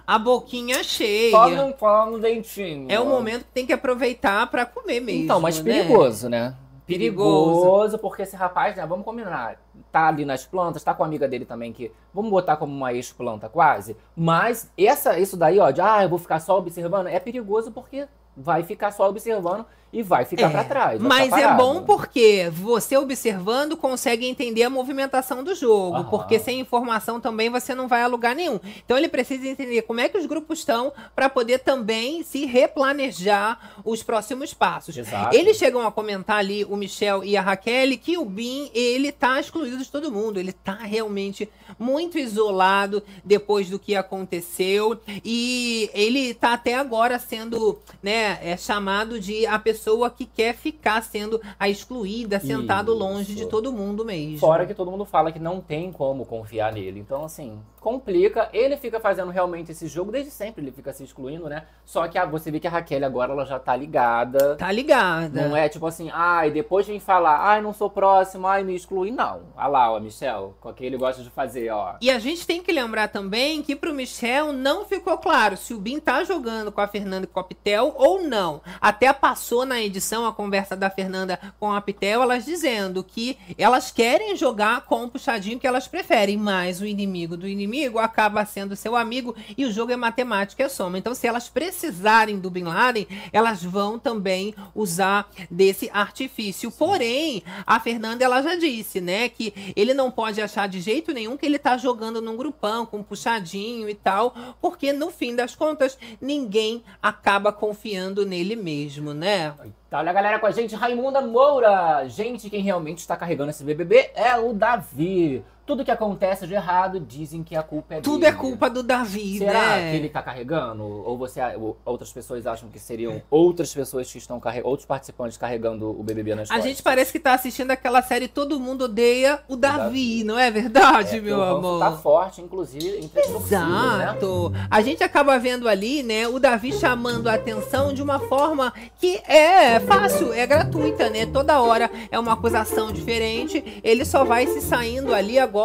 A boquinha cheia. Só não fala no dentinho. É o momento que tem que aproveitar para comer mesmo. Então, mas né? perigoso, né? Perigoso, perigoso, porque esse rapaz, né, vamos combinar, tá ali nas plantas, tá com a amiga dele também, que vamos botar como uma ex-planta quase, mas essa, isso daí, ó, de, ah, eu vou ficar só observando, é perigoso porque vai ficar só observando e vai ficar é, para trás. Mas é bom porque você observando consegue entender a movimentação do jogo, Aham. porque sem informação também você não vai a lugar nenhum. Então ele precisa entender como é que os grupos estão para poder também se replanejar os próximos passos. Exato. Eles chegam a comentar ali o Michel e a Raquel que o Bin ele tá excluído de todo mundo, ele tá realmente muito isolado depois do que aconteceu e ele tá até agora sendo, né, é chamado de a pessoa pessoa que quer ficar sendo a excluída, sentado Isso. longe de todo mundo mesmo. Fora que todo mundo fala que não tem como confiar nele. Então, assim, complica. Ele fica fazendo realmente esse jogo desde sempre, ele fica se excluindo, né? Só que ah, você vê que a Raquel agora ela já tá ligada. Tá ligada. Não é tipo assim, ai, depois vem falar, ai, não sou próximo, ai, me exclui. Não. Olha lá, ó, Michel, com o que ele gosta de fazer, ó. E a gente tem que lembrar também que pro Michel não ficou claro se o Bin tá jogando com a Fernanda Copitel ou não. Até passou na edição a conversa da Fernanda com a Pitel, elas dizendo que elas querem jogar com o puxadinho que elas preferem, mas o inimigo do inimigo inimigo acaba sendo seu amigo e o jogo é matemática, é soma. Então, se elas precisarem do Bin Laden, elas vão também usar desse artifício. Porém, a Fernanda ela já disse, né, que ele não pode achar de jeito nenhum que ele tá jogando num grupão com um puxadinho e tal, porque no fim das contas ninguém acaba confiando nele mesmo, né? Tá, olha a galera com a gente, Raimunda Moura. Gente, quem realmente está carregando esse BBB é o Davi. Tudo que acontece de errado dizem que a culpa é Tudo dele. é culpa do Davi, Será né? que ele tá carregando? Ou você, ou outras pessoas acham que seriam outras pessoas que estão carregando, outros participantes carregando o BBB nas A costas? gente parece que tá assistindo aquela série Todo Mundo Odeia o Davi, Davi. não é verdade, É, meu o amor? Tá forte, inclusive, entre as né? Exato. A gente acaba vendo ali, né, o Davi chamando a atenção de uma forma que é fácil, é gratuita, né? Toda hora é uma acusação diferente. Ele só vai se saindo ali agora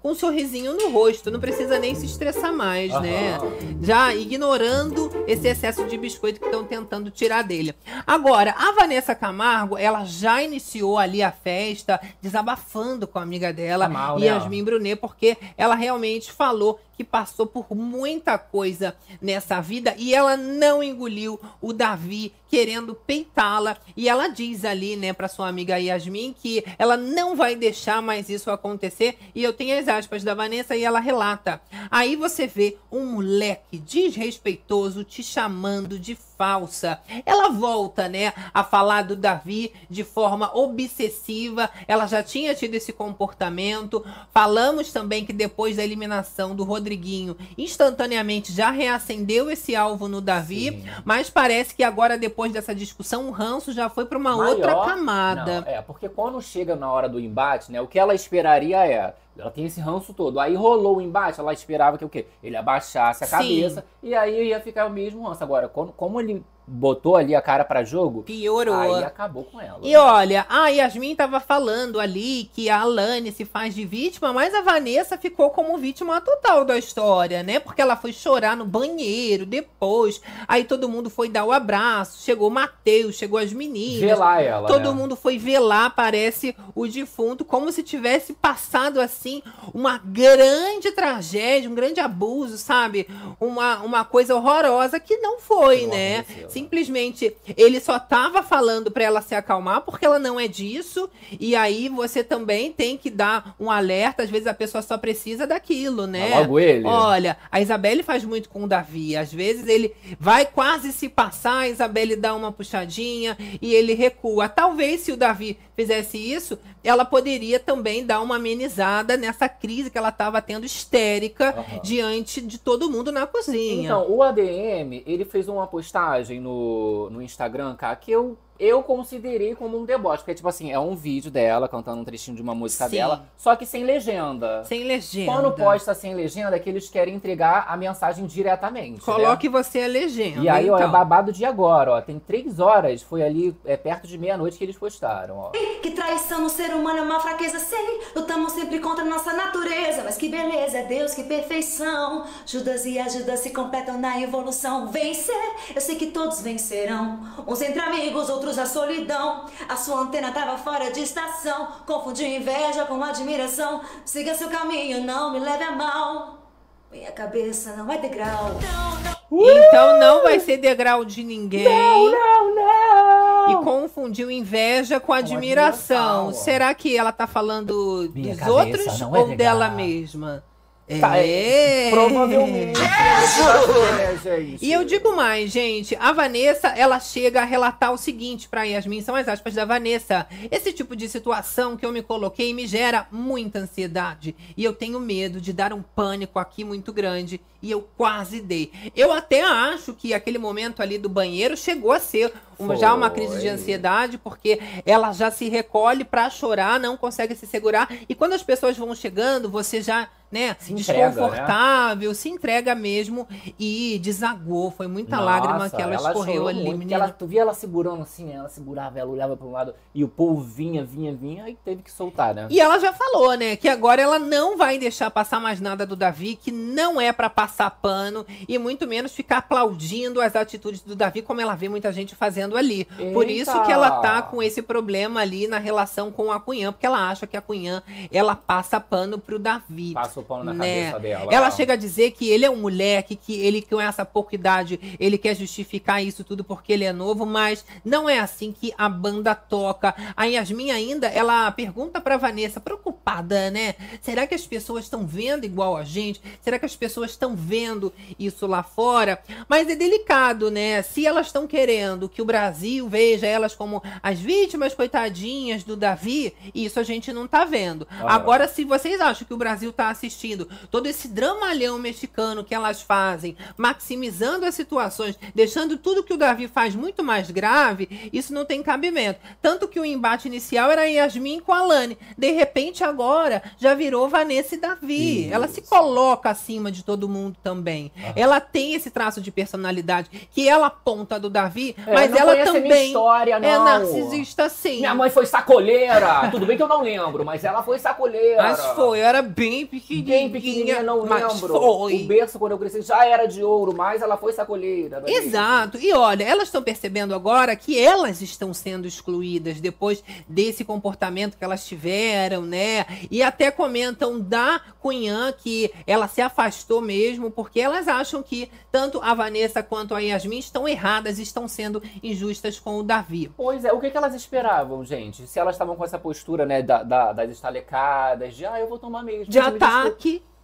com um sorrisinho no rosto. Não precisa nem se estressar mais, né? Já ignorando esse excesso de biscoito que estão tentando tirar dele. Agora, a Vanessa Camargo, ela já iniciou ali a festa, desabafando com a amiga dela, Tá mal, né? Yasmin Brunet, porque ela realmente falou que passou por muita coisa nessa vida e ela não engoliu o Davi querendo peitá-la. E ela diz ali, né, para sua amiga Yasmin que ela não vai deixar mais isso acontecer. E eu tenho as aspas da Vanessa e ela relata. Aí você vê um moleque desrespeitoso te chamando de falsa. Ela volta, né, a falar do Davi de forma obsessiva. Ela já tinha tido esse comportamento. Falamos também que depois da eliminação do Rodriguinho, instantaneamente já reacendeu esse alvo no Davi, Sim. mas parece que agora depois dessa discussão o ranço já foi para uma Maior- outra camada. Não, é, porque quando chega na hora do embate, né, o que ela esperaria é. Ela tem esse ranço todo. Aí rolou o embate, ela esperava que o quê? Ele abaixasse a Sim. cabeça e aí ia ficar o mesmo ranço. Agora, quando, como ele botou ali a cara pra jogo, Piorou. aí acabou com ela. E olha, a Yasmin tava falando ali que a Alane se faz de vítima, mas a Vanessa ficou como vítima total da história, né? Porque ela foi chorar no banheiro depois. Aí todo mundo foi dar o abraço. Chegou o Matheus, chegou as meninas. Velar ela. Todo né? mundo foi velar, parece, o defunto, como se tivesse passado, assim, uma grande tragédia, um grande abuso, sabe? Uma, uma coisa horrorosa que não foi, Que né? aconteceu, né? Simplesmente, ele só tava falando pra ela se acalmar, porque ela não é disso, e aí você também tem que dar um alerta, às vezes a pessoa só precisa daquilo, né? Mas Logo ele. Olha, a Isabelle faz muito com o Davi. Às vezes ele vai quase se passar, a Isabelle dá uma puxadinha e ele recua. Talvez se o Davi fizesse isso, ela poderia também dar uma amenizada nessa crise que ela estava tendo histérica Aham. diante de todo mundo na cozinha. Então, o ADM, ele fez uma postagem no, no Instagram, cara, que eu, eu considerei como um deboche. Porque, tipo assim, é um vídeo dela cantando um trechinho de uma música Sim. dela, só que sem legenda. Sem legenda. Quando posta sem legenda, é que eles querem entregar a mensagem diretamente. né? Coloque você a legenda. E aí, ó, é então. babado de agora, ó. Tem três horas, foi ali é, perto de meia-noite que eles postaram, ó. Que traição no ser humano é uma fraqueza, sei. Lutamos sempre contra nossa natureza. Mas que beleza, é Deus, que perfeição. Judas e ajudas se completam na evolução. Vencer, eu sei que todos vencerão. Uns entre amigos, outros na solidão. A sua antena tava fora de estação. Confundiu inveja com admiração. Siga seu caminho, não me leve a mal. Minha cabeça não é degrau. Então não vai ser degrau de ninguém. Não, não! E confundiu inveja com admiração. admiração, ó. Será que ela tá falando Minha dos outros não é ou legal. dela mesma? Tá, é. Provavelmente. é, gente. E eu digo mais, gente, a Vanessa, ela chega a relatar o seguinte pra Yasmin, são as aspas da Vanessa. Esse tipo de situação que eu me coloquei me gera muita ansiedade. E eu tenho medo de dar um pânico aqui muito grande. E eu quase dei. Eu até acho que aquele momento ali do banheiro chegou a ser uma- já uma crise de ansiedade, porque ela já se recolhe pra chorar, não consegue se segurar. E quando as pessoas vão chegando, você já, né, Se desconfortável, se entrega mesmo e desagou. Foi muita lágrima Nossa, que ela, escorreu chorou ali, muito, menina. Ela, tu via ela segurando assim, ela segurava, ela olhava para um lado e o povo vinha, vinha, vinha, aí teve que soltar, né? E ela já falou, né, que agora ela não vai deixar passar mais nada do Davi, que não é pra passar pano e muito menos ficar aplaudindo as atitudes do Davi, como ela vê muita gente fazendo ali. Por Eita! isso que ela tá com esse problema ali na relação com a Cunhã, porque ela acha que a Cunhã, ela passa pano pro Davi. Passa o pano na né? cabeça dela. Ela chega a dizer que ele é um moleque, que ele com essa pouca idade, ele quer justificar isso tudo porque ele é novo, mas não é assim que a banda toca. A Yasmin ainda, ela pergunta pra Vanessa, preocupada né? Será que as pessoas estão vendo igual a gente? Será que as pessoas estão vendo isso lá fora? Mas é delicado, né? Se elas estão querendo que o Brasil veja elas como as vítimas coitadinhas do Davi, isso a gente não tá vendo. Ah. Agora, se vocês acham que o Brasil tá assistindo todo esse dramalhão mexicano que elas fazem, maximizando as situações, deixando tudo que o Davi faz muito mais grave, isso não tem cabimento. Tanto que o embate inicial era Yasmin com a Lani. De repente, agora, já virou Vanessa e Davi. Isso. Ela se coloca acima de todo mundo também. Ela tem esse traço de personalidade que ela aponta do Davi, É, mas não ela conhece a minha também história, é não. narcisista sim. Minha mãe foi sacoleira. Tudo bem que eu não lembro, mas ela foi sacoleira. Mas foi, eu era bem pequenininha. Bem pequenininha, não mas lembro. foi. O berço, quando eu cresci, já era de ouro, mas ela foi sacoleira. é? Exato. E olha, elas estão percebendo agora que elas estão sendo excluídas depois desse comportamento que elas tiveram, né? E até comentam da Cunhã que ela se afastou mesmo porque elas acham que tanto a Vanessa quanto a Yasmin estão erradas, estão sendo injustas com o Davi. Pois é, o que, que elas esperavam, gente? Se elas estavam com essa postura, né, da, da- das estalecadas, de ah, eu vou tomar mesmo. De desculpa.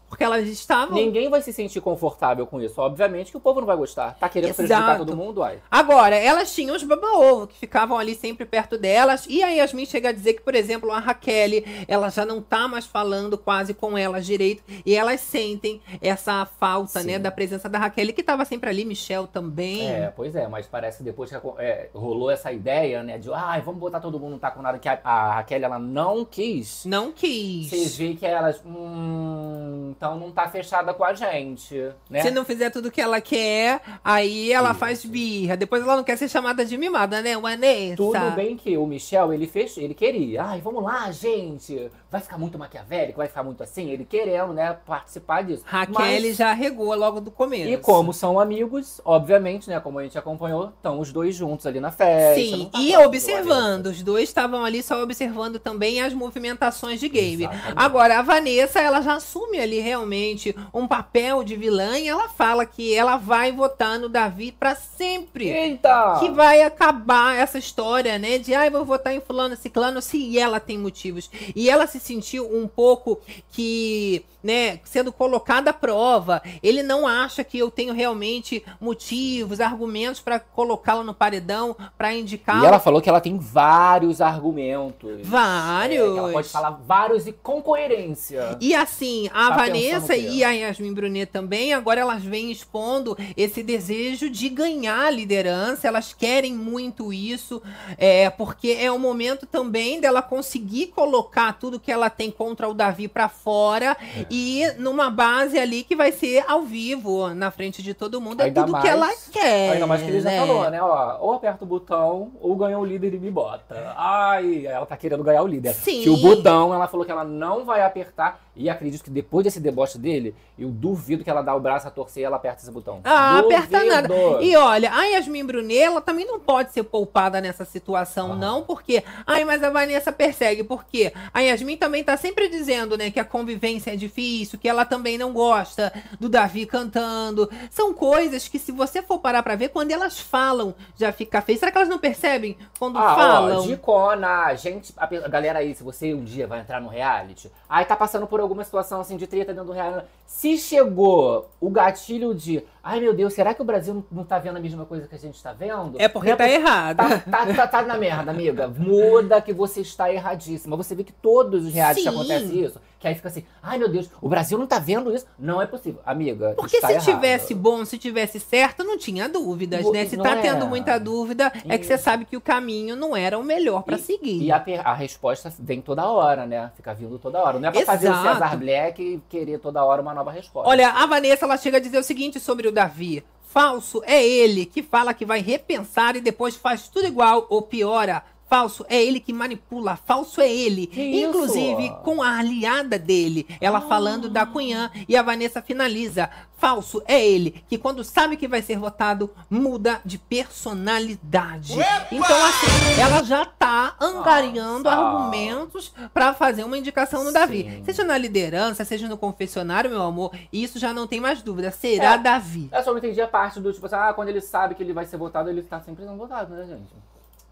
Porque elas estavam Ninguém vai se sentir confortável com isso. Obviamente que o povo não vai gostar. Tá querendo prejudicar Exato. todo mundo, ai. Agora, elas tinham os baba-ovo que ficavam ali sempre perto delas. E a Yasmin chega a dizer que, por exemplo, a Raquel, ela já não tá mais falando quase com elas direito. E elas sentem essa falta, Sim. né, da presença da Raquel, que tava sempre ali, Michel também. É, pois é, mas parece que depois que é, rolou essa ideia, né, de ai, vamos botar todo mundo no taco nada, que a, a Raquel, ela não quis. Não quis. Você vê que elas, hum, então não tá fechada com a gente, né? Se não fizer tudo que ela quer, aí ela Isso. faz birra. Depois ela não quer ser chamada de mimada, né, Vanessa? Tudo bem que o Michel, ele fez, ele queria. Ai, vamos lá, gente. Vai ficar muito maquiavélico, vai ficar muito assim. Ele querendo, né, participar disso. Raquel Mas- já regou logo do começo. E como são amigos, obviamente, né, como a gente acompanhou, estão os dois juntos ali na festa. Sim, tá e observando. Os dois estavam ali só observando também as movimentações de Gabe. Exatamente. Agora, a Vanessa, ela já assume ali realmente um papel de vilã e ela fala que ela vai votar no Davi pra sempre. Eita! Que vai acabar essa história, né? De, ai, vou votar em fulano, ciclano, se ela tem motivos. E ela se sentiu um pouco que, né, sendo colocada à prova. Ele não acha que eu tenho realmente motivos, argumentos pra colocá-la no paredão, pra indicá-la. E ela falou que ela tem vários argumentos. Vários. É, ela pode falar vários e com coerência. E assim, a Tá Vanessa e a Yasmin Brunet também, agora elas vêm expondo esse desejo de ganhar a liderança, elas querem muito isso, é, porque é o momento também dela conseguir colocar tudo que ela tem contra o Davi pra fora É. e numa base ali que vai ser ao vivo, na frente de todo mundo, é Ainda tudo mais- que ela quer. Ainda mais que ele já né? falou, né? Ó, ou aperta o botão, ou ganha o líder e me bota. Ai, ela tá querendo ganhar o líder. Sim. Que o botão, ela falou que ela não vai apertar. E acredito que depois desse deboche dele, eu duvido que ela dá o braço a torcer e ela aperta esse botão. Ah, aperta Duvido. nada. E olha, a Yasmin Brunet, ela também não pode ser poupada nessa situação, Ah. não, porque. Ai, mas a Vanessa persegue, porque a Yasmin também tá sempre dizendo, né, que a convivência é difícil, que ela também não gosta do Davi cantando. São coisas que, se você for parar pra ver, quando elas falam, já fica feio. Será que elas não percebem quando Ah, falam? ó, dicona, gente, a galera aí, se você um dia vai entrar no reality, aí tá passando por alguma situação assim de treta dentro do reality, se chegou o gatilho de, ai meu Deus, será que o Brasil não, tá vendo a mesma coisa que a gente tá vendo? É porque Não tá errado. Tá, tá, tá, tá na merda, amiga. Muda que você está erradíssima. Você vê que todos os realities Sim. acontece isso. Que aí fica assim, ai meu Deus, o Brasil não tá vendo isso. Não é possível. Amiga, Porque se errado. tivesse bom, se tivesse certo, não tinha dúvidas, né? Se não tá é. tendo muita dúvida, é que você Isso. sabe que o caminho não era o melhor pra E- seguir. E a, a resposta vem toda hora, né? Fica vindo toda hora. Não é pra fazer o Exato. Cesar Black e querer toda hora uma nova resposta. Olha, a Vanessa ela chega a dizer o seguinte sobre o Davi. Falso é ele que fala que vai repensar e depois faz tudo igual ou piora. Falso é ele que manipula. Falso é ele. Que isso? Inclusive com a aliada dele. Ela falando da Cunhã e a Vanessa finaliza. Falso é ele que quando sabe que vai ser votado muda de personalidade. Então assim, ela já tá angariando Nossa. argumentos pra fazer uma indicação no Davi. Sim. Seja na liderança, seja no confessionário, meu amor, isso já não tem mais dúvida. Será É. Davi. Eu só não entendi a parte do tipo assim, ah, quando ele sabe que ele vai ser votado, ele tá sempre sendo votado, né, gente?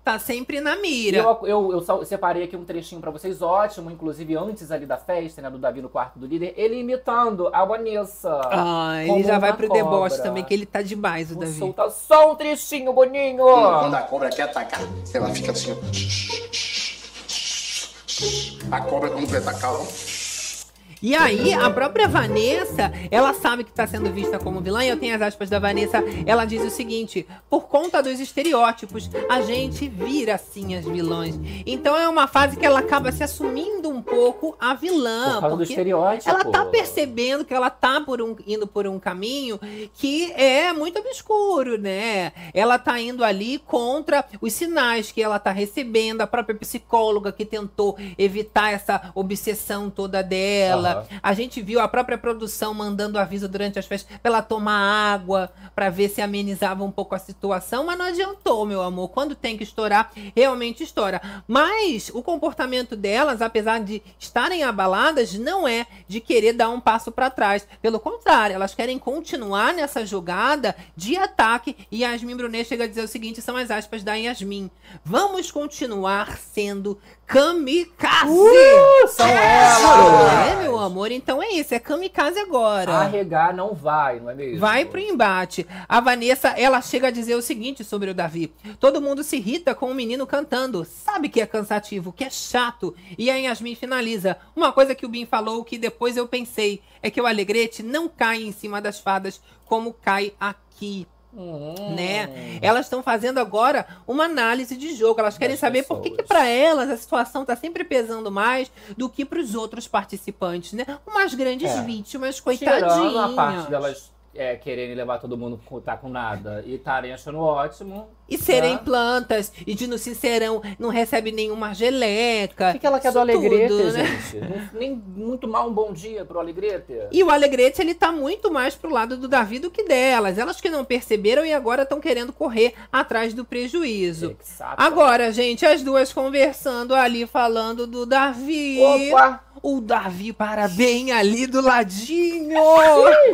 Tá sempre na mira. Eu, eu, eu separei aqui um trechinho pra vocês, ótimo, inclusive antes ali da festa, né, do Davi no quarto do líder, ele imitando a Vanessa. Ah, ele já vai pro deboche cobra. também, que ele tá demais, o Vou Davi. soltar só um trechinho, Boninho. Quando a cobra quer atacar, ela fica assim. A cobra, quando vai atacar, ó, E aí, a própria Vanessa, ela sabe que tá sendo vista como vilã, e eu tenho as aspas da Vanessa, ela diz o seguinte: por conta dos estereótipos, a gente vira assim as vilãs. Então é uma fase que ela acaba se assumindo um pouco a vilã. Por causa do estereótipo. ela tá percebendo que ela tá por um, indo por um caminho que é muito obscuro, né? Ela tá indo ali contra os sinais que ela tá recebendo, a própria psicóloga que tentou evitar essa obsessão toda dela. Aham. A gente viu a própria produção mandando aviso durante as festas pra ela tomar água, pra ver se amenizava um pouco a situação, mas não adiantou, meu amor. Quando tem que estourar, realmente estoura. Mas o comportamento delas, apesar de estarem abaladas, não é de querer dar um passo pra trás. Pelo contrário, elas querem continuar nessa jogada de ataque. E Yasmin Brunet chega a dizer o seguinte: são as aspas da Yasmin. Vamos continuar sendo kamikaze! Uh, são elas! É, meu amor, então é isso, é kamikaze agora. Arregar não vai, não é mesmo? Vai pro embate. A Vanessa, ela chega a dizer o seguinte sobre o Davi. Todo mundo se irrita com o menino cantando. Sabe que é cansativo, que é chato. E a Yasmin finaliza. Uma coisa que o Bin falou que depois eu pensei é que o Alegrete não cai em cima das fadas como cai aqui. Hum. Né? Elas estão fazendo agora uma análise de jogo. Elas querem Das saber por que, que pessoas. para elas a situação está sempre pesando mais do que para os outros participantes, né? Umas grandes É. vítimas, Tirando a coitadinhas. parte delas é, quererem levar todo mundo com tá com nada e estarem achando ótimo. E serem Tá. plantas, e de no sincerão não recebe nenhuma geleca. O que, que ela quer do Alegrete, tudo, né? gente? Nem muito mal um bom dia pro Alegrete. E o Alegrete, ele tá muito mais pro lado do Davi do que delas. Elas que não perceberam e agora estão querendo correr atrás do prejuízo. Que saco. Agora, gente, as duas conversando ali, falando do Davi. Opa! O Davi para bem ali do ladinho.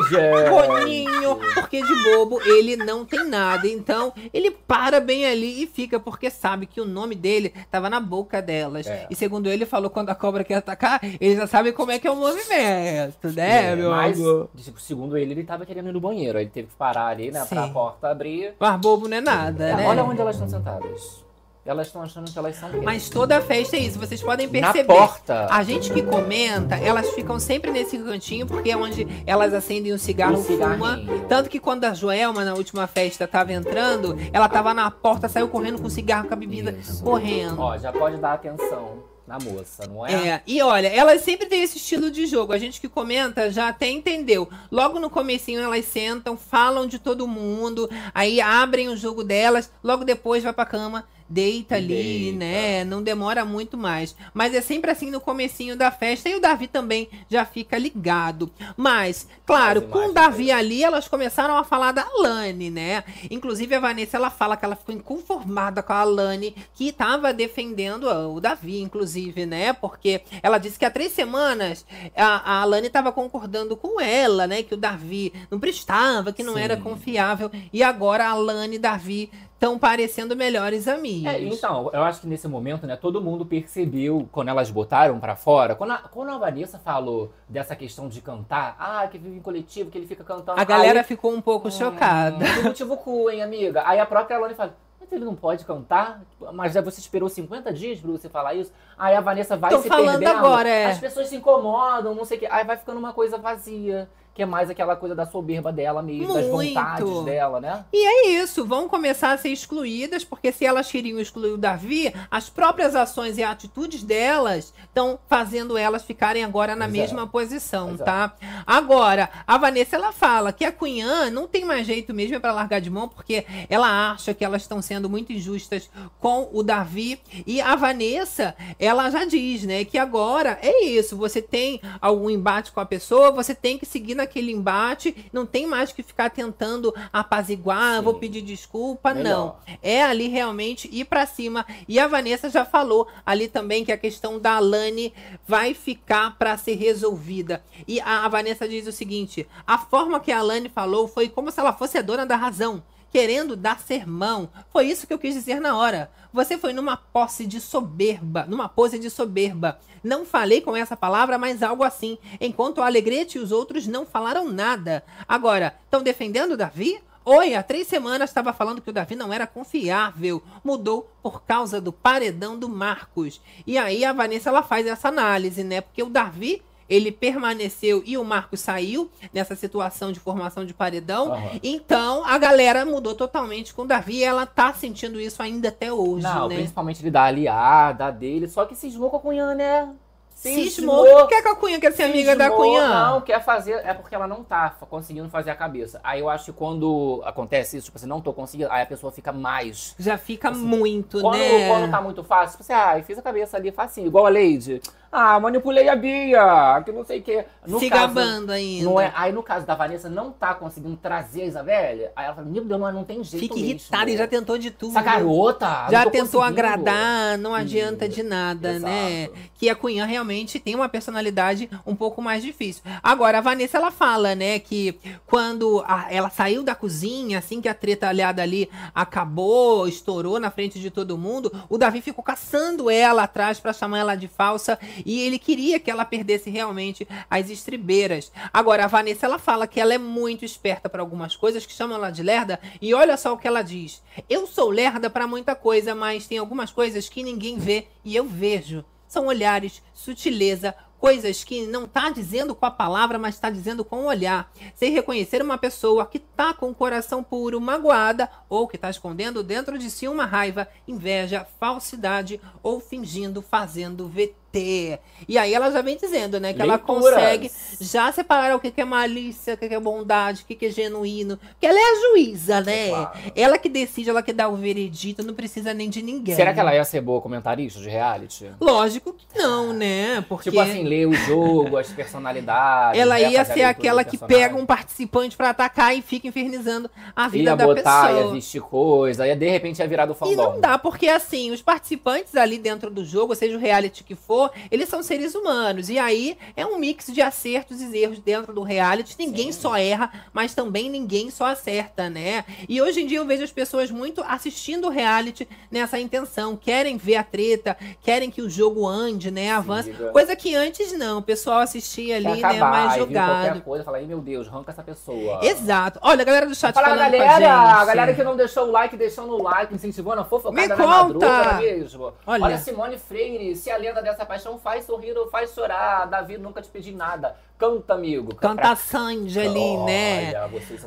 Gente. Boninho, porque de bobo ele não tem nada. Então, ele para bem ali e fica, porque sabe que o nome dele tava na boca delas. É. E segundo ele, falou quando a cobra quer atacar, ele já sabe como é que é o movimento, né, É, meu mas, amor? tipo, segundo ele, ele tava querendo ir no banheiro. Ele teve que parar ali, né? Pra a Sim. porta abrir. Mas bobo não é nada, É, né? Olha onde elas estão sentadas. Elas estão achando que elas são quem? Mas toda festa é isso, vocês podem Na perceber. porta. A gente que comenta, elas ficam sempre nesse cantinho, porque é onde elas acendem o cigarro, O fuma. Tanto que quando a Joelma, na última festa, tava entrando, ela tava na porta, saiu correndo com o cigarro, com a bebida, Isso. correndo. Ó, já pode dar atenção na moça, não é? É, e olha, elas sempre têm esse estilo de jogo. A gente que comenta já até entendeu. Logo no comecinho elas sentam, falam de todo mundo, aí abrem o jogo delas, logo depois vai pra cama, deita ali, Deita. né? Não demora muito mais. Mas é sempre assim no comecinho da festa e o Davi também já fica ligado. Mas, claro, com o Davi dele. ali, elas começaram a falar da Alane, né? Inclusive a Vanessa, ela fala que ela ficou inconformada com a Alane, que tava defendendo o Davi, inclusive, né? Porque ela disse que há três semanas a, a Alane tava concordando com ela, né? Que o Davi não prestava, que não Sim. era confiável. E agora a Alane e Davi estão parecendo melhores amigos. É, então, eu acho que nesse momento, né, todo mundo percebeu quando elas botaram pra fora, quando a, quando a Vanessa falou dessa questão de cantar, ah, que vive em coletivo, que ele fica cantando. A galera aí, ficou um pouco hum, chocada. Que motivo cu, hein, amiga? Aí a própria Alane fala, mas ele não pode cantar? Mas já você esperou 50 dias pra você falar isso? Aí a Vanessa vai Tô se falando perdendo. agora, é. As pessoas se incomodam, não sei o quê. Aí vai ficando uma coisa vazia, que é mais aquela coisa da soberba dela mesmo, das Muito. vontades dela, né? E é isso, vão começar a ser excluídas, porque se elas queriam excluir o Davi, as próprias ações e atitudes delas estão fazendo elas ficarem agora na é. mesma posição, é. tá? Agora, a Vanessa ela fala que a Cunhã não tem mais jeito mesmo para largar de mão, porque ela acha que elas estão sendo muito injustas com o Davi. E a Vanessa, ela já diz, né, que agora é isso, você tem algum embate com a pessoa, você tem que seguir naquele embate, não tem mais que ficar tentando apaziguar, Sim. vou pedir desculpa, Melhor. não. É ali realmente ir pra cima. E a Vanessa já falou ali também que a questão da Alane vai ficar pra ser resolvida. E a, a Vanessa diz o seguinte: a forma que a Alane falou foi como se ela fosse a dona da razão. Querendo dar sermão. Foi isso que eu quis dizer na hora. Você foi numa posse de soberba, numa pose de soberba. Não falei com essa palavra, mas algo assim. Enquanto o Alegrete e os outros não falaram nada. Agora, estão defendendo Davi? Oi, há três semanas estava falando que o Davi não era confiável. Mudou por causa do paredão do Marcos. E aí a Vanessa ela faz essa análise, né? Porque o Davi ele permaneceu e o Marcos saiu nessa situação de formação de paredão. Aham. Então a galera mudou totalmente com o Davi e ela tá sentindo isso ainda até hoje, Não, né? principalmente ele da aliada dele, só que cismou com a Cunhã, né? Cismou. Por que, que a Cunha quer ser amiga da Cismou, Cunha? Não, quer fazer. É porque ela não tá conseguindo fazer a cabeça. Aí eu acho que quando acontece isso, tipo assim, não tô conseguindo, aí a pessoa fica mais. Já fica muito, Quando, né? quando tá muito fácil, tipo assim, ah, eu fiz a cabeça ali facinho, igual a Lady. Ah, manipulei a Bia, que não sei o quê. No Se caso, gabando ainda. Não é, aí no caso da Vanessa, não tá conseguindo trazer a Isabelle. Aí ela fala, meu Deus, não, não tem jeito Fica irritada e já tentou de tudo. Essa garota. Já tentou agradar, não adianta de nada, Exato. né? Que a Cunhã realmente tem uma personalidade um pouco mais difícil. Agora, a Vanessa, ela fala, né, que quando a- ela saiu da cozinha, assim que a treta aliada ali acabou, estourou na frente de todo mundo, o Davi ficou caçando ela atrás pra chamar ela de falsa e ele queria que ela perdesse realmente as estribeiras. Agora, a Vanessa, ela fala que ela é muito esperta pra algumas coisas, que chamam ela de lerda, e olha só o que ela diz. Eu sou lerda pra muita coisa, mas tem algumas coisas que ninguém vê e eu vejo. São olhares, sutileza, coisas que não tá dizendo com a palavra, mas está dizendo com o olhar. Sem reconhecer uma pessoa que tá com o coração puro, magoada, ou que tá escondendo dentro de si uma raiva, inveja, falsidade, ou fingindo, fazendo VT. E aí ela já vem dizendo, né, que ela Leituras. consegue já separar o que é malícia, o que é bondade, o que é genuíno. Porque ela é a juíza, né? Claro. Ela que decide, ela que dá o veredito, não precisa nem de ninguém. Será que ela ia ser boa comentarista de reality? Lógico que não, né? Porque Tipo assim, ler o jogo, as personalidades. ela né, ia ser aquela que pega um participante pra atacar e fica infernizando a vida Ia da botar, ia pessoa. vestir coisa, ia de repente ia virar do E fandom. não dá, porque assim, os participantes ali dentro do jogo, seja o reality que for, eles são seres humanos. E aí é um mix de acertos e erros dentro do reality. Ninguém só erra, mas também ninguém só acerta, né? E hoje em dia eu vejo as pessoas muito assistindo o reality nessa intenção. Querem ver a treta, querem que o jogo ande, né? Avance. Siga. Coisa que antes não, o pessoal assistia ali, né? acabar, Mais e viu qualquer jogado. coisa, fala, ai meu Deus, arranca essa pessoa. Exato. Olha, a galera do chat Fala falando galera, a galera que não deixou o like, deixando o like, incentivando a fofocada Me na conta! é mesmo? Olha. Olha. Simone Freire, se a lenda dessa paixão faz sorrir ou faz chorar, Davi nunca te pedi nada. Canta, amigo. Canta Sandy ali, né?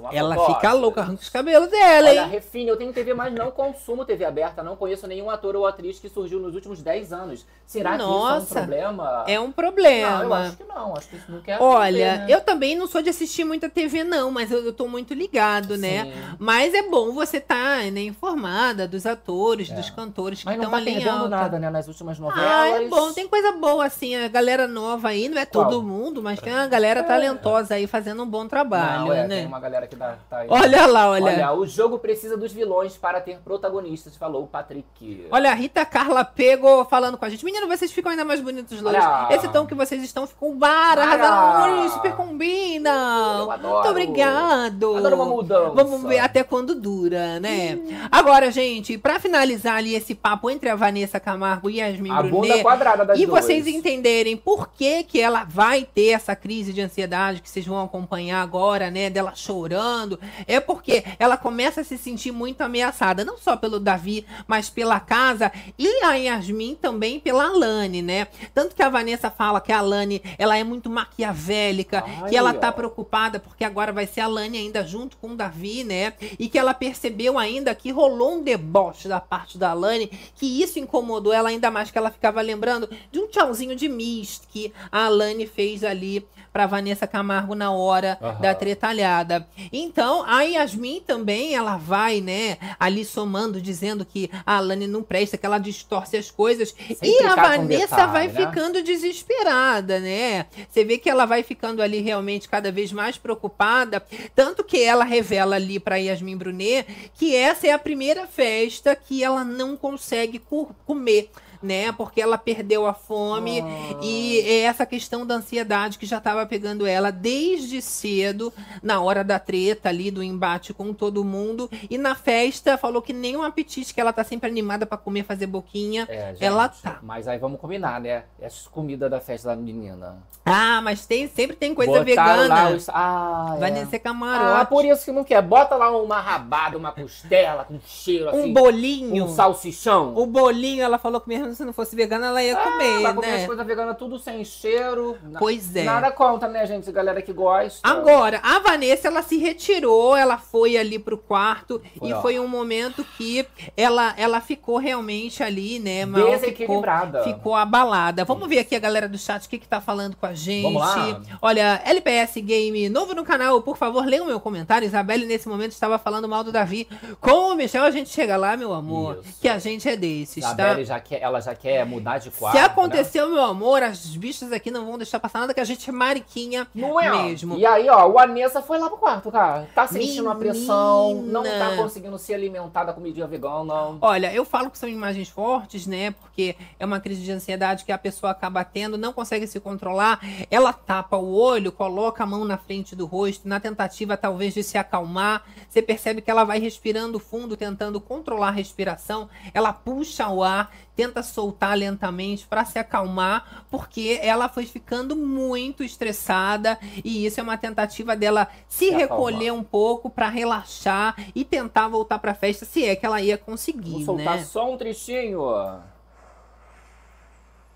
Olha, Ela fica louca, arranca os cabelos dela, Olha, hein? Refine, eu tenho TV, mas não consumo TV aberta. Não conheço nenhum ator ou atriz que surgiu nos últimos 10 anos. Será que Nossa, isso é um problema? É um Não, eu problema. acho que não. Acho que isso não quer Olha, ver, né? eu também não sou de assistir muita TV, não, mas eu, eu tô muito ligado, né? Sim. Mas é bom você estar né, informada dos atores, É. dos cantores que Mas não estão tá ali em perdendo alta. nada, né? Nas últimas novelas. Ah, é bom, tem coisa boa, assim, a galera nova aí, não é Qual? todo mundo, mas tem uma galera talentosa aí fazendo um bom trabalho, Não, é, né? tem uma galera que dá, tá aí. Olha lá, olha. Olha, o jogo precisa dos vilões para ter protagonistas, falou o Patrick. Olha, a Rita Carla pegou falando com a gente. Menino, vocês ficam ainda mais bonitos loiros. Esse tom que vocês estão ficou arrasando. Ui, super combina. Eu adoro. Muito obrigado. Adoro uma mudança. Vamos ver até quando dura, né? Agora, gente, pra finalizar ali esse papo entre a Vanessa Camargo e a Yasmin a bunda Brunet, quadrada das e duas. vocês entenderem por que, que ela vai ter essa crise de ansiedade que vocês vão acompanhar agora, né? Dela chorando. É porque ela começa a se sentir muito ameaçada, não só pelo Davi, mas pela casa e a Yasmin também pela Alane, né? Tanto que a Vanessa fala que a Alane, ela é muito maquiavélica, Ai, que ela ó. tá preocupada porque agora vai ser a Alane ainda junto com o Davi, né? E que ela percebeu ainda que rolou um deboche da parte da Alane, que isso incomodou ela ainda mais, que ela ficava lembrando de um tchauzinho de Miss que a Alane fez ali pra Vanessa Camargo na hora Aham. da tretalhada. Então, a Yasmin também, ela vai, né, ali somando, dizendo que a Alane não presta, que ela distorce as coisas. Sempre e a Vanessa detalhe, vai né? ficando desesperada, né? Você vê que ela vai ficando ali realmente cada vez mais preocupada, tanto que ela revela ali para Yasmin Brunet que essa é a primeira festa que ela não consegue comer. Né? Porque ela perdeu a fome e é essa questão da ansiedade que já estava pegando ela desde cedo, na hora da treta ali, do embate com todo mundo. E na festa falou que nem um apetite, que ela tá sempre animada pra comer, fazer boquinha. É, gente, ela tá. Mas aí vamos combinar, né? Essa comida da festa da menina. Ah, mas tem, sempre tem coisa Botaram vegana. Os... Ah, Vai é. nesse camarote. Ah, por isso que não quer. Bota lá uma rabada, uma costela com cheiro assim. um bolinho. Um salsichão. O bolinho, ela falou que mesmo se não fosse vegana, ela ia Ah, comer, vai comer né? as coisas veganas tudo sem cheiro. Na- Pois é. Nada contra, né, gente? Galera que gosta. Agora, a Vanessa, ela se retirou, ela foi ali pro quarto Foi, e ó. foi um momento que ela, ela ficou realmente ali, né, mal, Desequilibrada. Ficou, ficou abalada. Vamos ver aqui a galera do chat, o que que tá falando com a gente. Vamos lá. Olha, LPS Game, novo no canal, por favor, leia o meu comentário. Isabelle, nesse momento, estava falando mal do Davi. Com o Michel, a gente chega lá, meu amor, Isso. que a gente é desses, A tá? Belle já quer, ela já quer mudar de quarto. Se né? aconteceu, meu amor, as bichas aqui não vão deixar passar nada, que a gente é mariquinha Não é? mesmo. E aí, ó, o Anessa foi lá pro quarto, cara. Tá sentindo a pressão, não tá Menina. conseguindo se alimentar da comidinha vegana. Olha, eu falo que são imagens fortes, né? Porque é uma crise de ansiedade que a pessoa acaba tendo, não consegue se controlar. Ela tapa o olho, coloca a mão na frente do rosto, na tentativa talvez de se acalmar. Você percebe que ela vai respirando fundo, tentando controlar a respiração. Ela puxa o ar, tenta soltar lentamente para se acalmar, porque ela foi ficando muito estressada e isso é uma tentativa dela se, Se acalmar. recolher um pouco para relaxar e tentar voltar para festa, se é que ela ia conseguir, Vou soltar né? só um trechinho.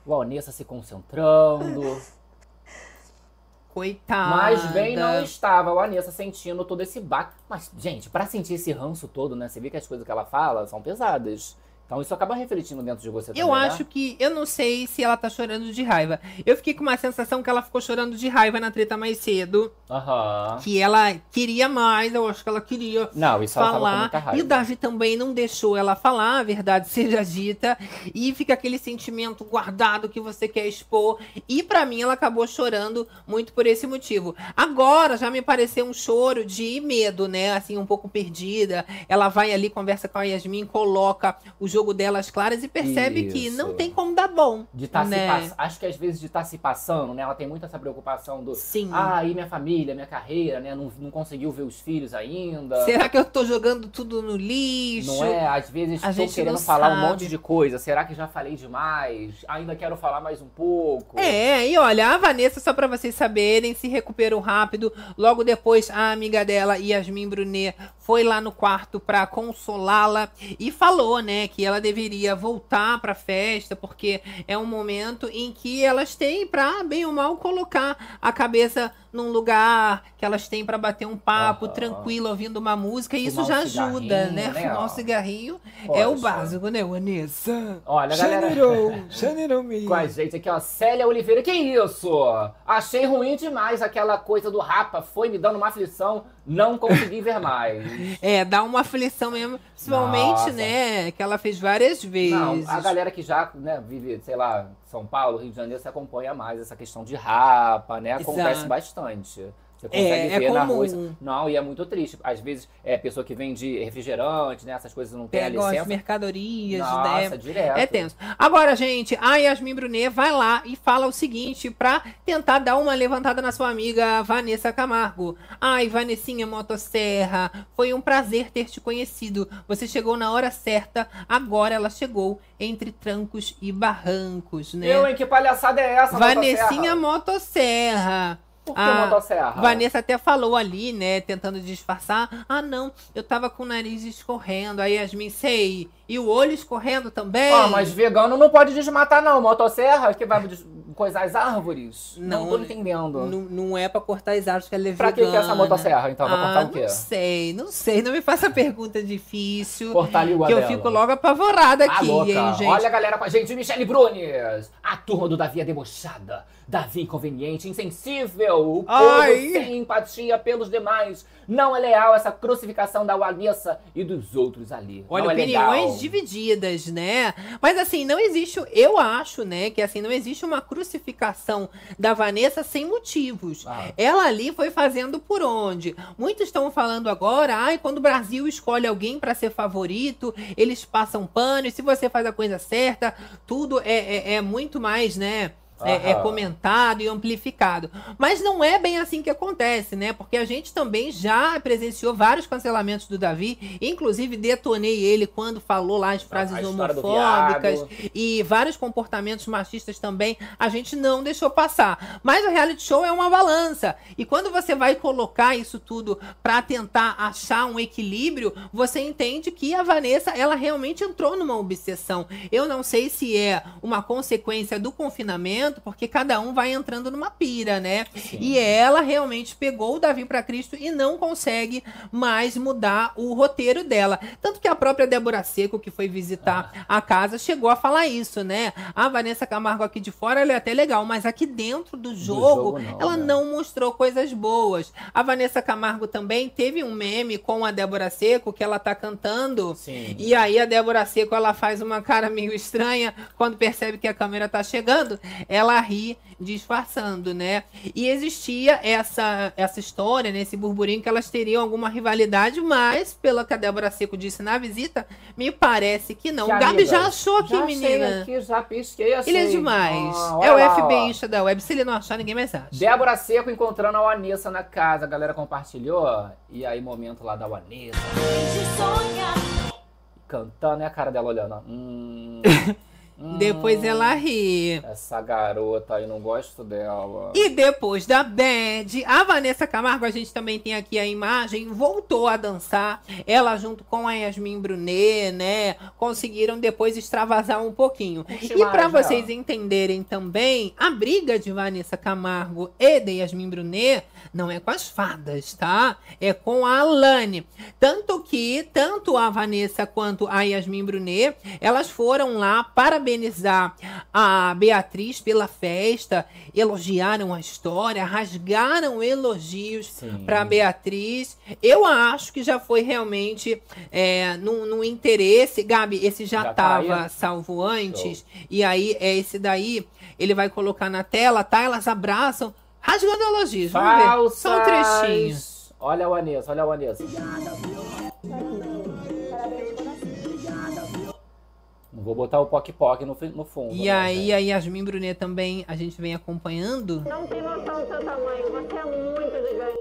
O Anessa se concentrando. Coitada. Mas bem não estava o Anessa sentindo todo esse baque. Mas, gente, pra sentir esse ranço todo, né? Você vê que as coisas que ela fala são pesadas. Então isso acaba refletindo dentro de você Eu também, né? acho que. Eu não sei se ela tá chorando de raiva. Eu fiquei com uma sensação que ela ficou chorando de raiva na treta mais cedo. Aham. Que ela queria mais, eu acho que ela queria Não, isso ela tava com falar. muita raiva. E o Davi também não deixou ela falar, a verdade seja dita. E fica aquele sentimento guardado que você quer expor. E pra mim ela acabou chorando muito por esse motivo. Agora já me pareceu um choro de medo, né? Assim, um pouco perdida. Ela vai ali, conversa com a Yasmin, coloca o jogo dela às claras e percebe que Isso. não tem como dar bom. De tá né? se pass... Acho que às vezes de estar se passando, né? Ela tem muito essa preocupação do. Sim. Ah, e minha família, minha carreira, né? Não, não conseguiu ver os filhos ainda. Será que eu tô jogando tudo no lixo? Não é? Às vezes A estou gente querendo falar um sabe. monte de coisa. Será que já falei demais? Ainda quero falar mais um pouco. É, e olha, a Vanessa, só pra vocês saberem, se recuperou rápido. Logo depois, a amiga dela, Yasmin Brunet, foi lá no quarto pra consolá-la e falou, né, que ela deveria voltar pra festa, porque é um momento em que elas têm pra, bem ou mal, colocar a cabeça num lugar que elas têm pra bater um papo Aham. tranquilo, ouvindo uma música, e isso já um ajuda, né? né, Fumar um cigarrinho é o Poxa. básico, né, Vanessa? Olha, galera. Generou. Com a gente aqui, ó, Célia Oliveira. Que isso? Achei ruim demais aquela coisa do Rapa. Foi me dando uma aflição. Não consegui ver mais. É, dá uma aflição mesmo, principalmente, Nossa. né, que ela fez várias vezes. Não, a galera que já né, vive, sei lá, São Paulo, Rio de Janeiro, se acompanha mais essa questão de Rapa, né? Acontece Exato. bastante. Você consegue É, é ver na comum. rua. Não, e é muito triste. Às vezes é pessoa que vende refrigerante, né? Essas coisas não tem a Pegam as licença. mercadorias, Nossa, né? direto. É tenso. Agora, gente, a Yasmin Brunet vai lá e fala o seguinte pra tentar dar uma levantada na sua amiga Vanessa Camargo. Ai, Vanessinha Motosserra, foi um prazer ter te conhecido. Você chegou na hora certa, agora ela chegou entre trancos e barrancos, né? Eu, hein? Que palhaçada é essa, Vanessinha Motosserra? Motosserra. Por que Ah, motosserra? Vanessa até falou ali, né, tentando disfarçar. Ah, não, eu tava com o nariz escorrendo. Aí Yasmin, sei. E o olho escorrendo também. Ah, mas vegano não pode desmatar, não. Motosserra que vai coisar as árvores? Não, Não, tô entendendo. Não, não é pra cortar as árvores que ela é Pra que, que é essa vegana. motosserra, então? Ah, cortar o quê? Não sei, não sei. Não me faça pergunta difícil. Cortar a língua que eu dela. fico logo apavorada Ah, aqui, louca. hein, gente. Olha a galera com a gente, Michele Brunes. A turma do Davi é debochada. Davi inconveniente, insensível. O povo Ai. sem empatia pelos demais. Não é leal essa crucificação da Vanessa e dos outros ali. Olha, não é opiniões legal. Divididas, né? Mas assim, não existe, eu acho, né, que assim, não existe uma crucificação da Vanessa sem motivos. Ah. Ela ali foi fazendo por onde? Muitos estão falando agora, ai, quando o Brasil escolhe alguém para ser favorito, eles passam pano, e se você faz a coisa certa, tudo é, é, é muito mais, né? É, é comentado e amplificado. Mas não é bem assim que acontece, né? Porque a gente também já presenciou vários cancelamentos do Davi. Inclusive, detonei ele quando falou lá as frases a homofóbicas e vários comportamentos machistas também. A gente não deixou passar. Mas o reality show é uma balança. E quando você vai colocar isso tudo para tentar achar um equilíbrio, você entende que a Vanessa, ela realmente entrou numa obsessão. Eu não sei se é uma consequência do confinamento, porque cada um vai entrando numa pira, né? E ela realmente pegou o Davi para Cristo e não consegue mais mudar o roteiro dela. Tanto que a própria Débora Seco, que foi visitar a casa, chegou a falar isso, né? A Vanessa Camargo aqui de fora, ela é até legal, mas aqui dentro do jogo, jogo não, ela né? não mostrou coisas boas. A Vanessa Camargo também teve um meme com a Débora Seco, que ela tá cantando. Sim. E aí a Débora Seco, ela faz uma cara meio estranha quando percebe que a câmera tá chegando, ela ri disfarçando, né? E existia essa essa história, né, esse burburinho que elas teriam alguma rivalidade, mas pelo que a Débora Seco disse na visita, me parece que não. Que Gabi amigas, já achou aqui, já achei menina. Aqui, já pisquei assim. Ele é demais. Ah, é o lá, FBI ó. da web. Se ele não achar, ninguém mais acha. Débora Seco encontrando a Vanessa na casa. A galera compartilhou. E aí, momento lá da Vanessa. Cantando, né? A cara dela olhando. Hum, hum, Depois ela ri. Essa garota aí, não gosto dela. E depois da Bad, a Vanessa Camargo, a gente também tem aqui a imagem, voltou a dançar. Ela junto com a Yasmin Brunet, né? Conseguiram depois extravasar um pouquinho. Curti E para mais, vocês né? entenderem também, a briga de Vanessa Camargo e de Yasmin Brunet não é com as fadas, tá? É com a Alane. Tanto que, tanto a Vanessa quanto a Yasmin Brunet, elas foram lá parabenizar a Beatriz pela festa, elogiaram a história, rasgaram elogios para Beatriz. Eu acho que já foi realmente é, no, no interesse. Gabi, esse já, Já tá estava aí? salvo antes. E aí, é esse daí, ele vai colocar na tela, tá? Elas abraçam, rasgando elogios. Vamos ver. Falsas. Só um trechinho. Olha a Vanessa, olha a Não vou botar o Poc Poc no, no fundo. E né, aí, gente? a Yasmin Brunet também, a gente vem acompanhando. Não tem noção do seu tamanho, você é muito gigante.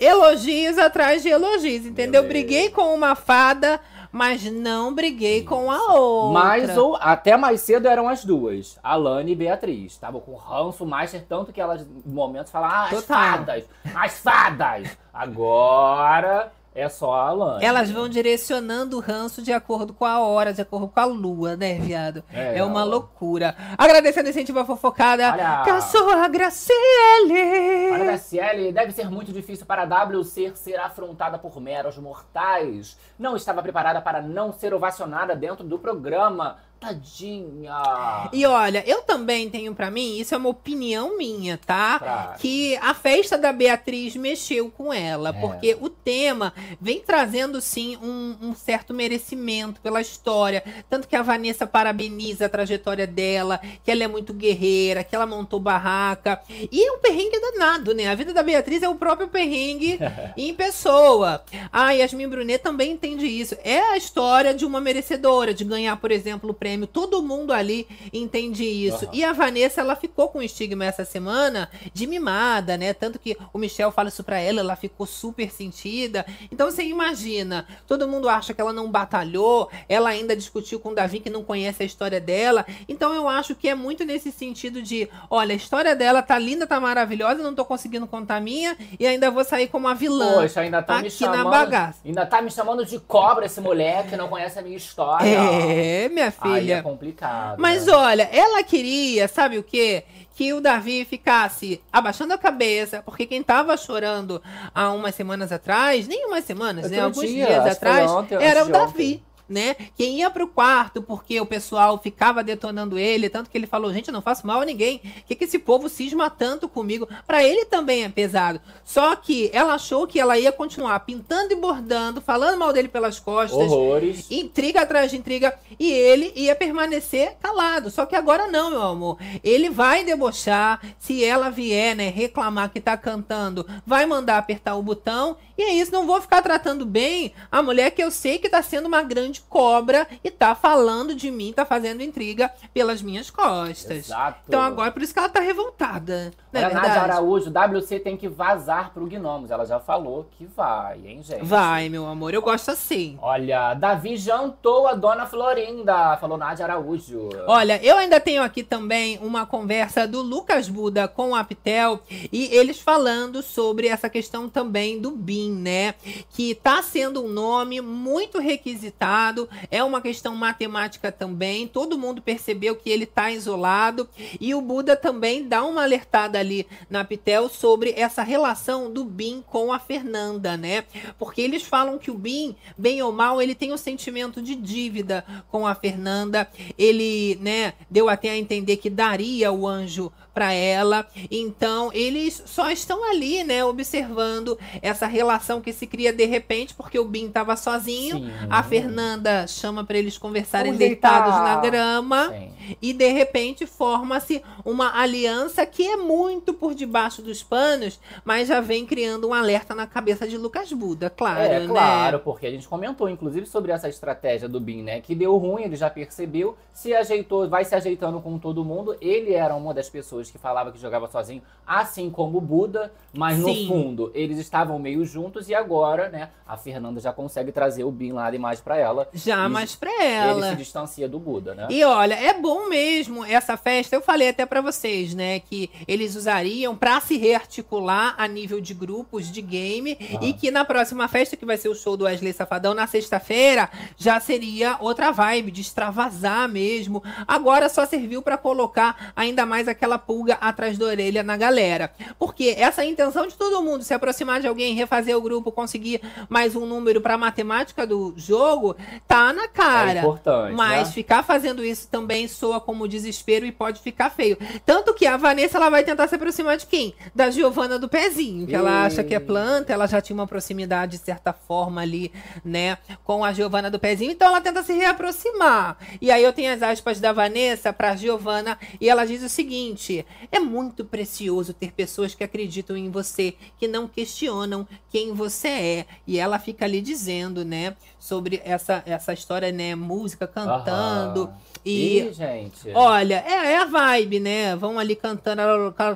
Elogios atrás de elogios, entendeu? Briguei com uma fada, mas não briguei com a outra. Mas ou, até mais cedo eram as duas, Alane e Beatriz. Estavam com ranço master, tanto que elas, em momentos, falavam, ah, as Total. fadas, as fadas. Agora é só a Alane. Elas vão direcionando o ranço de acordo com a hora, de acordo com a lua, né, viado? É, É, uma ó. loucura. Agradecendo o incentivo à fofocada. Olha. Cachorra Graciele. A Graciele, deve ser muito difícil para a W ser, ser afrontada por meros mortais. Não estava preparada para não ser ovacionada dentro do programa. Tadinha. E olha, eu também tenho pra mim, isso é uma opinião minha, tá? Pra- Que a festa da Beatriz mexeu com ela, É. porque o tema vem trazendo sim um, um certo merecimento pela história. Tanto que a Vanessa parabeniza a trajetória dela, que ela é muito guerreira, que ela montou barraca. E é um perrengue danado, né? A vida da Beatriz é o próprio perrengue em pessoa. A Yasmin Brunet também entende isso. É a história de uma merecedora, de ganhar, por exemplo, o prêmio. Todo mundo ali entende isso. Aham. E a Vanessa, ela ficou com estigma essa semana de mimada, né? Tanto que o Michel fala isso pra ela, ela ficou super sentida. Então você imagina, todo mundo acha que ela não batalhou, ela ainda discutiu com o Davi que não conhece a história dela. Então eu acho que é muito nesse sentido de, olha, a história dela tá linda, tá maravilhosa, não tô conseguindo contar a minha e ainda vou sair como a vilã. Poxa, ainda tá me aqui na chamando. bagaça. Ainda tá me chamando de cobra esse moleque, não conhece a minha história. É, minha Aí filha. é complicado. Mas né? olha, ela queria, sabe o quê? Que o Davi ficasse abaixando a cabeça, porque quem tava chorando há umas semanas atrás, nem umas semanas, né? Alguns dia, dias atrás, ontem, era o Davi. Né? Quem ia pro quarto porque o pessoal ficava detonando ele, tanto que ele falou, gente, eu não faço mal a ninguém. O que, que esse povo cisma tanto comigo? Para ele também é pesado. Só que ela achou que ela ia continuar pintando e bordando, falando mal dele pelas costas. Horrores. Intriga atrás de intriga. E ele ia permanecer calado. Só que agora não, meu amor. Ele vai debochar. Se ela vier, né, reclamar que tá cantando, vai mandar apertar o botão. E é isso, não vou ficar tratando bem a mulher que eu sei que tá sendo uma grande cobra e tá falando de mim, tá fazendo intriga pelas minhas costas. Exato. Então agora, por isso que ela tá revoltada. Não é Olha, Nádia? Araújo, WC tem que vazar pro Gnomos. Ela já falou que vai, hein, gente? Vai, meu amor, eu gosto assim. Olha, Davi jantou a dona Florinda, falou Nádia Araújo. Olha, eu ainda tenho aqui também uma conversa do Lucas Buda com a Pitel e eles falando sobre essa questão também do BIM, né? Que tá sendo um nome muito requisitado, é uma questão matemática também, todo mundo percebeu que ele tá isolado e o Buda também dá uma alertada ali na Pitel sobre essa relação do BIM com a Fernanda, né? Porque eles falam que o BIM, bem ou mal, ele tem um sentimento de dívida com a Fernanda. Ele, né, deu até a entender que daria o anjo para ela. Então, eles só estão ali, né, observando essa relação que se cria de repente, porque o Bin tava sozinho, Sim. a Fernanda chama para eles conversarem Vamos deitados deitar. na grama. Sim. E de repente forma-se uma aliança que é muito por debaixo dos panos, mas já vem criando um alerta na cabeça de Lucas Buda, claro, É, né? claro, porque a gente comentou, inclusive, sobre essa estratégia do Bin, né? Que deu ruim, ele já percebeu, se ajeitou, vai se ajeitando com todo mundo. Ele era uma das pessoas que falava que jogava sozinho, assim como o Buda, mas no Sim. fundo eles estavam meio juntos e agora, né? A Fernanda já consegue trazer o Bin lá de mais pra ela. Já mais pra Ele ela. se distancia do Buda, né? E olha, é bom mesmo essa festa. Eu falei até pra vocês, né, que eles usariam pra se rearticular a nível de grupos de game e que na próxima festa, que vai ser o show do Wesley Safadão na sexta-feira, já seria outra vibe de extravasar mesmo. Agora só serviu pra colocar ainda mais aquela pulga atrás da orelha na galera. Porque essa intenção de todo mundo se aproximar de alguém, refazer o grupo, conseguir mais um número pra matemática do jogo, tá na cara. É importante, Mas né? ficar fazendo isso também soa como desespero e pode ficar feio. Tanto que a Vanessa ela vai tentar se aproximar de quem? Da Giovana do Pezinho, que ela acha que é planta, ela já tinha uma proximidade de certa forma ali, né, com a Giovana do Pezinho, então ela tenta se reaproximar. E aí eu tenho as aspas da Vanessa pra Giovana e ela diz o seguinte: é muito precioso ter pessoas que acreditam em você, que não questionam quem você é. E ela fica ali dizendo, né, sobre essa, essa história, né, música cantando. Aham. E Ih, gente. olha, é, é a vibe, né? Vão ali cantando,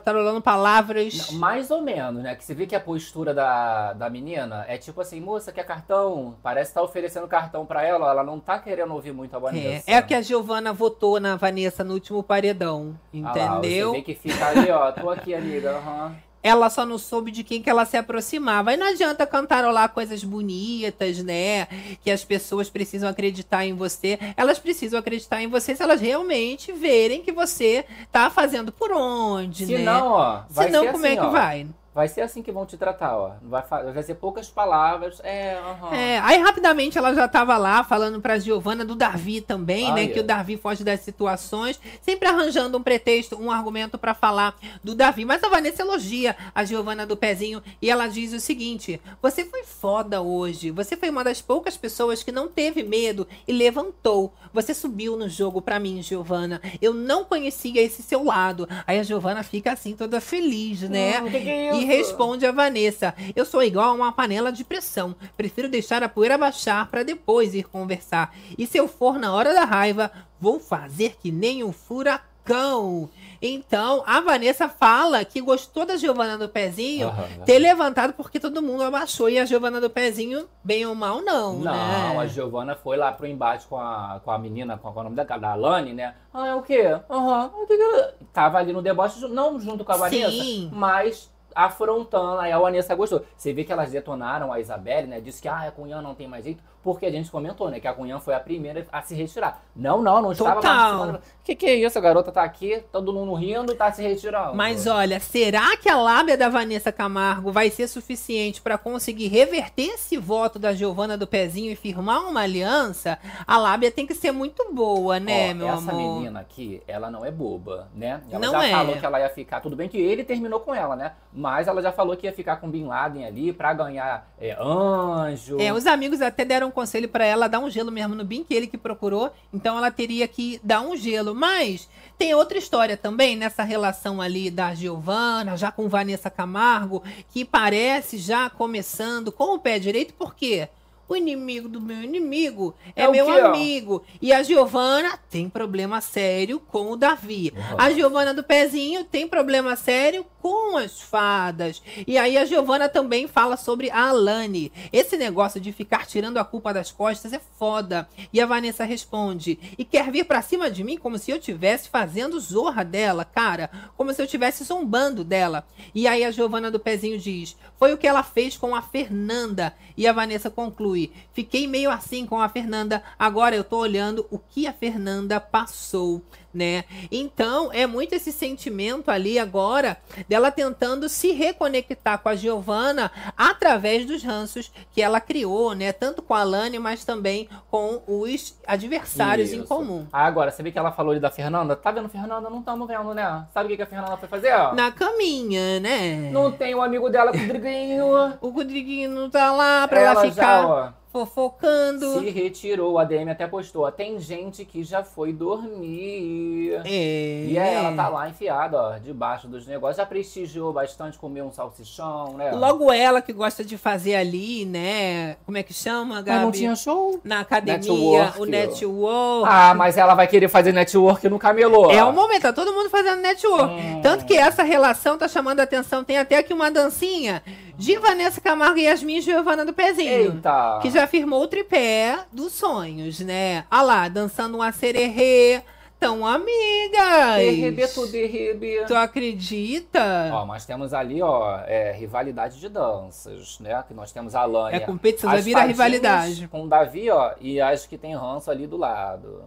tarolando palavras. Não, Mais ou menos, né? Que você vê que a postura da, da menina é tipo assim, moça, quer cartão? Parece que tá oferecendo cartão pra ela, ela não tá querendo ouvir muito a É, Vanessa. é o que a Giovana votou na Vanessa no último paredão, Ah lá, entendeu? você vê que fica ali, ó, tô aqui, amiga, aham. Ela só não soube de quem que ela se aproximava. E não adianta cantarolar coisas bonitas, né? Que as pessoas precisam acreditar em você. Elas precisam acreditar em você se elas realmente verem que você tá fazendo por onde, Se né? não, ó, Senão, ser como assim, é que ó, vai? Vai ser assim que vão te tratar, ó. Vai, vai ser poucas palavras, é, aham. É, aí rapidamente ela já tava lá falando pra Giovana do Davi também, Ah, né? é. Que o Davi foge das situações, sempre arranjando um pretexto, um argumento pra falar do Davi. Mas a Vanessa elogia a Giovana do Pezinho e ela diz o seguinte: Você foi foda hoje. Você foi uma das poucas pessoas que não teve medo e levantou. Você subiu no jogo pra mim, Giovana. Eu não conhecia esse seu lado. Aí a Giovana fica assim, toda feliz, né? Hum, que que é e? Responde a Vanessa: Eu sou igual a uma panela de pressão. Prefiro deixar a poeira baixar para depois ir conversar. E se eu for na hora da raiva, vou fazer que nem um furacão. Então, a Vanessa fala que gostou da Giovana do Pezinho Aham. ter levantado porque todo mundo abaixou e a Giovana do Pezinho, bem ou mal, não, Não, né? a Giovana foi lá pro embate com a, com a menina, com, é o nome da, da Alane, né? Ah, é o quê? Aham. que- Tava ali no deboche, não junto com a Vanessa, Sim. mas afrontando, aí a Vanessa gostou. Você vê que elas detonaram a Isabelle, né? Disse que, ah, a Cunhã não tem mais jeito, porque a gente comentou, né, que a Cunhã foi a primeira a se retirar. Não, não, não estava Total. participando. O que, que é isso? A garota tá aqui, todo mundo rindo, tá se retirando. Mas olha, será que a lábia da Vanessa Camargo vai ser suficiente para conseguir reverter esse voto da Giovana do Pezinho e firmar uma aliança? A lábia tem que ser muito boa, né, Ó, meu essa amor? menina aqui, ela não é boba, né? Ela Não já é. falou que ela ia ficar. Tudo bem que ele terminou com ela, né? Mas ela já falou que ia ficar com Bin Laden ali pra ganhar é, anjo. É, os amigos até deram um conselho pra ela dar um gelo mesmo no Bin, que ele que procurou. Então ela teria que dar um gelo. Mas tem outra história também nessa relação ali da Giovana, já com Vanessa Camargo, que parece já começando com o pé direito, por quê? O inimigo do meu inimigo é, É meu quê, ó? amigo. E a Giovana tem problema sério com o Davi. A Giovana do Pezinho tem problema sério com as fadas. E aí a Giovana também fala sobre a Alane. Esse negócio de ficar tirando a culpa das costas é foda. E a Vanessa responde: "E quer vir pra cima de mim como se eu tivesse fazendo zorra dela, cara, como se eu tivesse zombando dela". E aí a Giovana do Pezinho diz: "Foi o que ela fez com a Fernanda". E a Vanessa conclui: "Fiquei meio assim com a Fernanda, agora eu tô olhando o que a Fernanda passou" né? Então, é muito esse sentimento ali agora dela tentando se reconectar com a Giovana através dos ranços que ela criou, né? Tanto com a Lani, mas também com os adversários em Isso. comum. Ah, Agora, você viu que ela falou ali da Fernanda? Tá vendo Fernanda? Não estamos vendo, né? Sabe o que a Fernanda foi fazer? ó? Na caminha, né? Não tem o amigo dela, Rodriguinho. O Rodriguinho não tá lá pra ela, ela ficar já, ó, fofocando. se retirou. A DM até postou. Tem gente que já foi dormir. É. E aí ela tá lá enfiada, ó, debaixo dos negócios. Já prestigiou bastante, comeu um salsichão, né? Logo ela que gosta de fazer ali, né? Como é que chama, Gabi? Mas não tinha show. Na academia, Network. o network. Ah, mas ela vai querer fazer network no camelô. É o momento, tá todo mundo fazendo network. Hum. Tanto que essa relação tá chamando a atenção. Tem até aqui uma dancinha de Vanessa Camargo e Yasmin e Giovana do Pezinho. Eita. Que já firmou o tripé dos sonhos, né? Ah lá, dançando um acererê. Tão amigas. Derrebe tu derrebe. Tu acredita? Ó, mas temos ali, ó, é, rivalidade de danças, né? Que nós temos a Lânia. É competição, vira fadinhas rivalidade. Com o Davi, ó, e as que tem ranço ali do lado.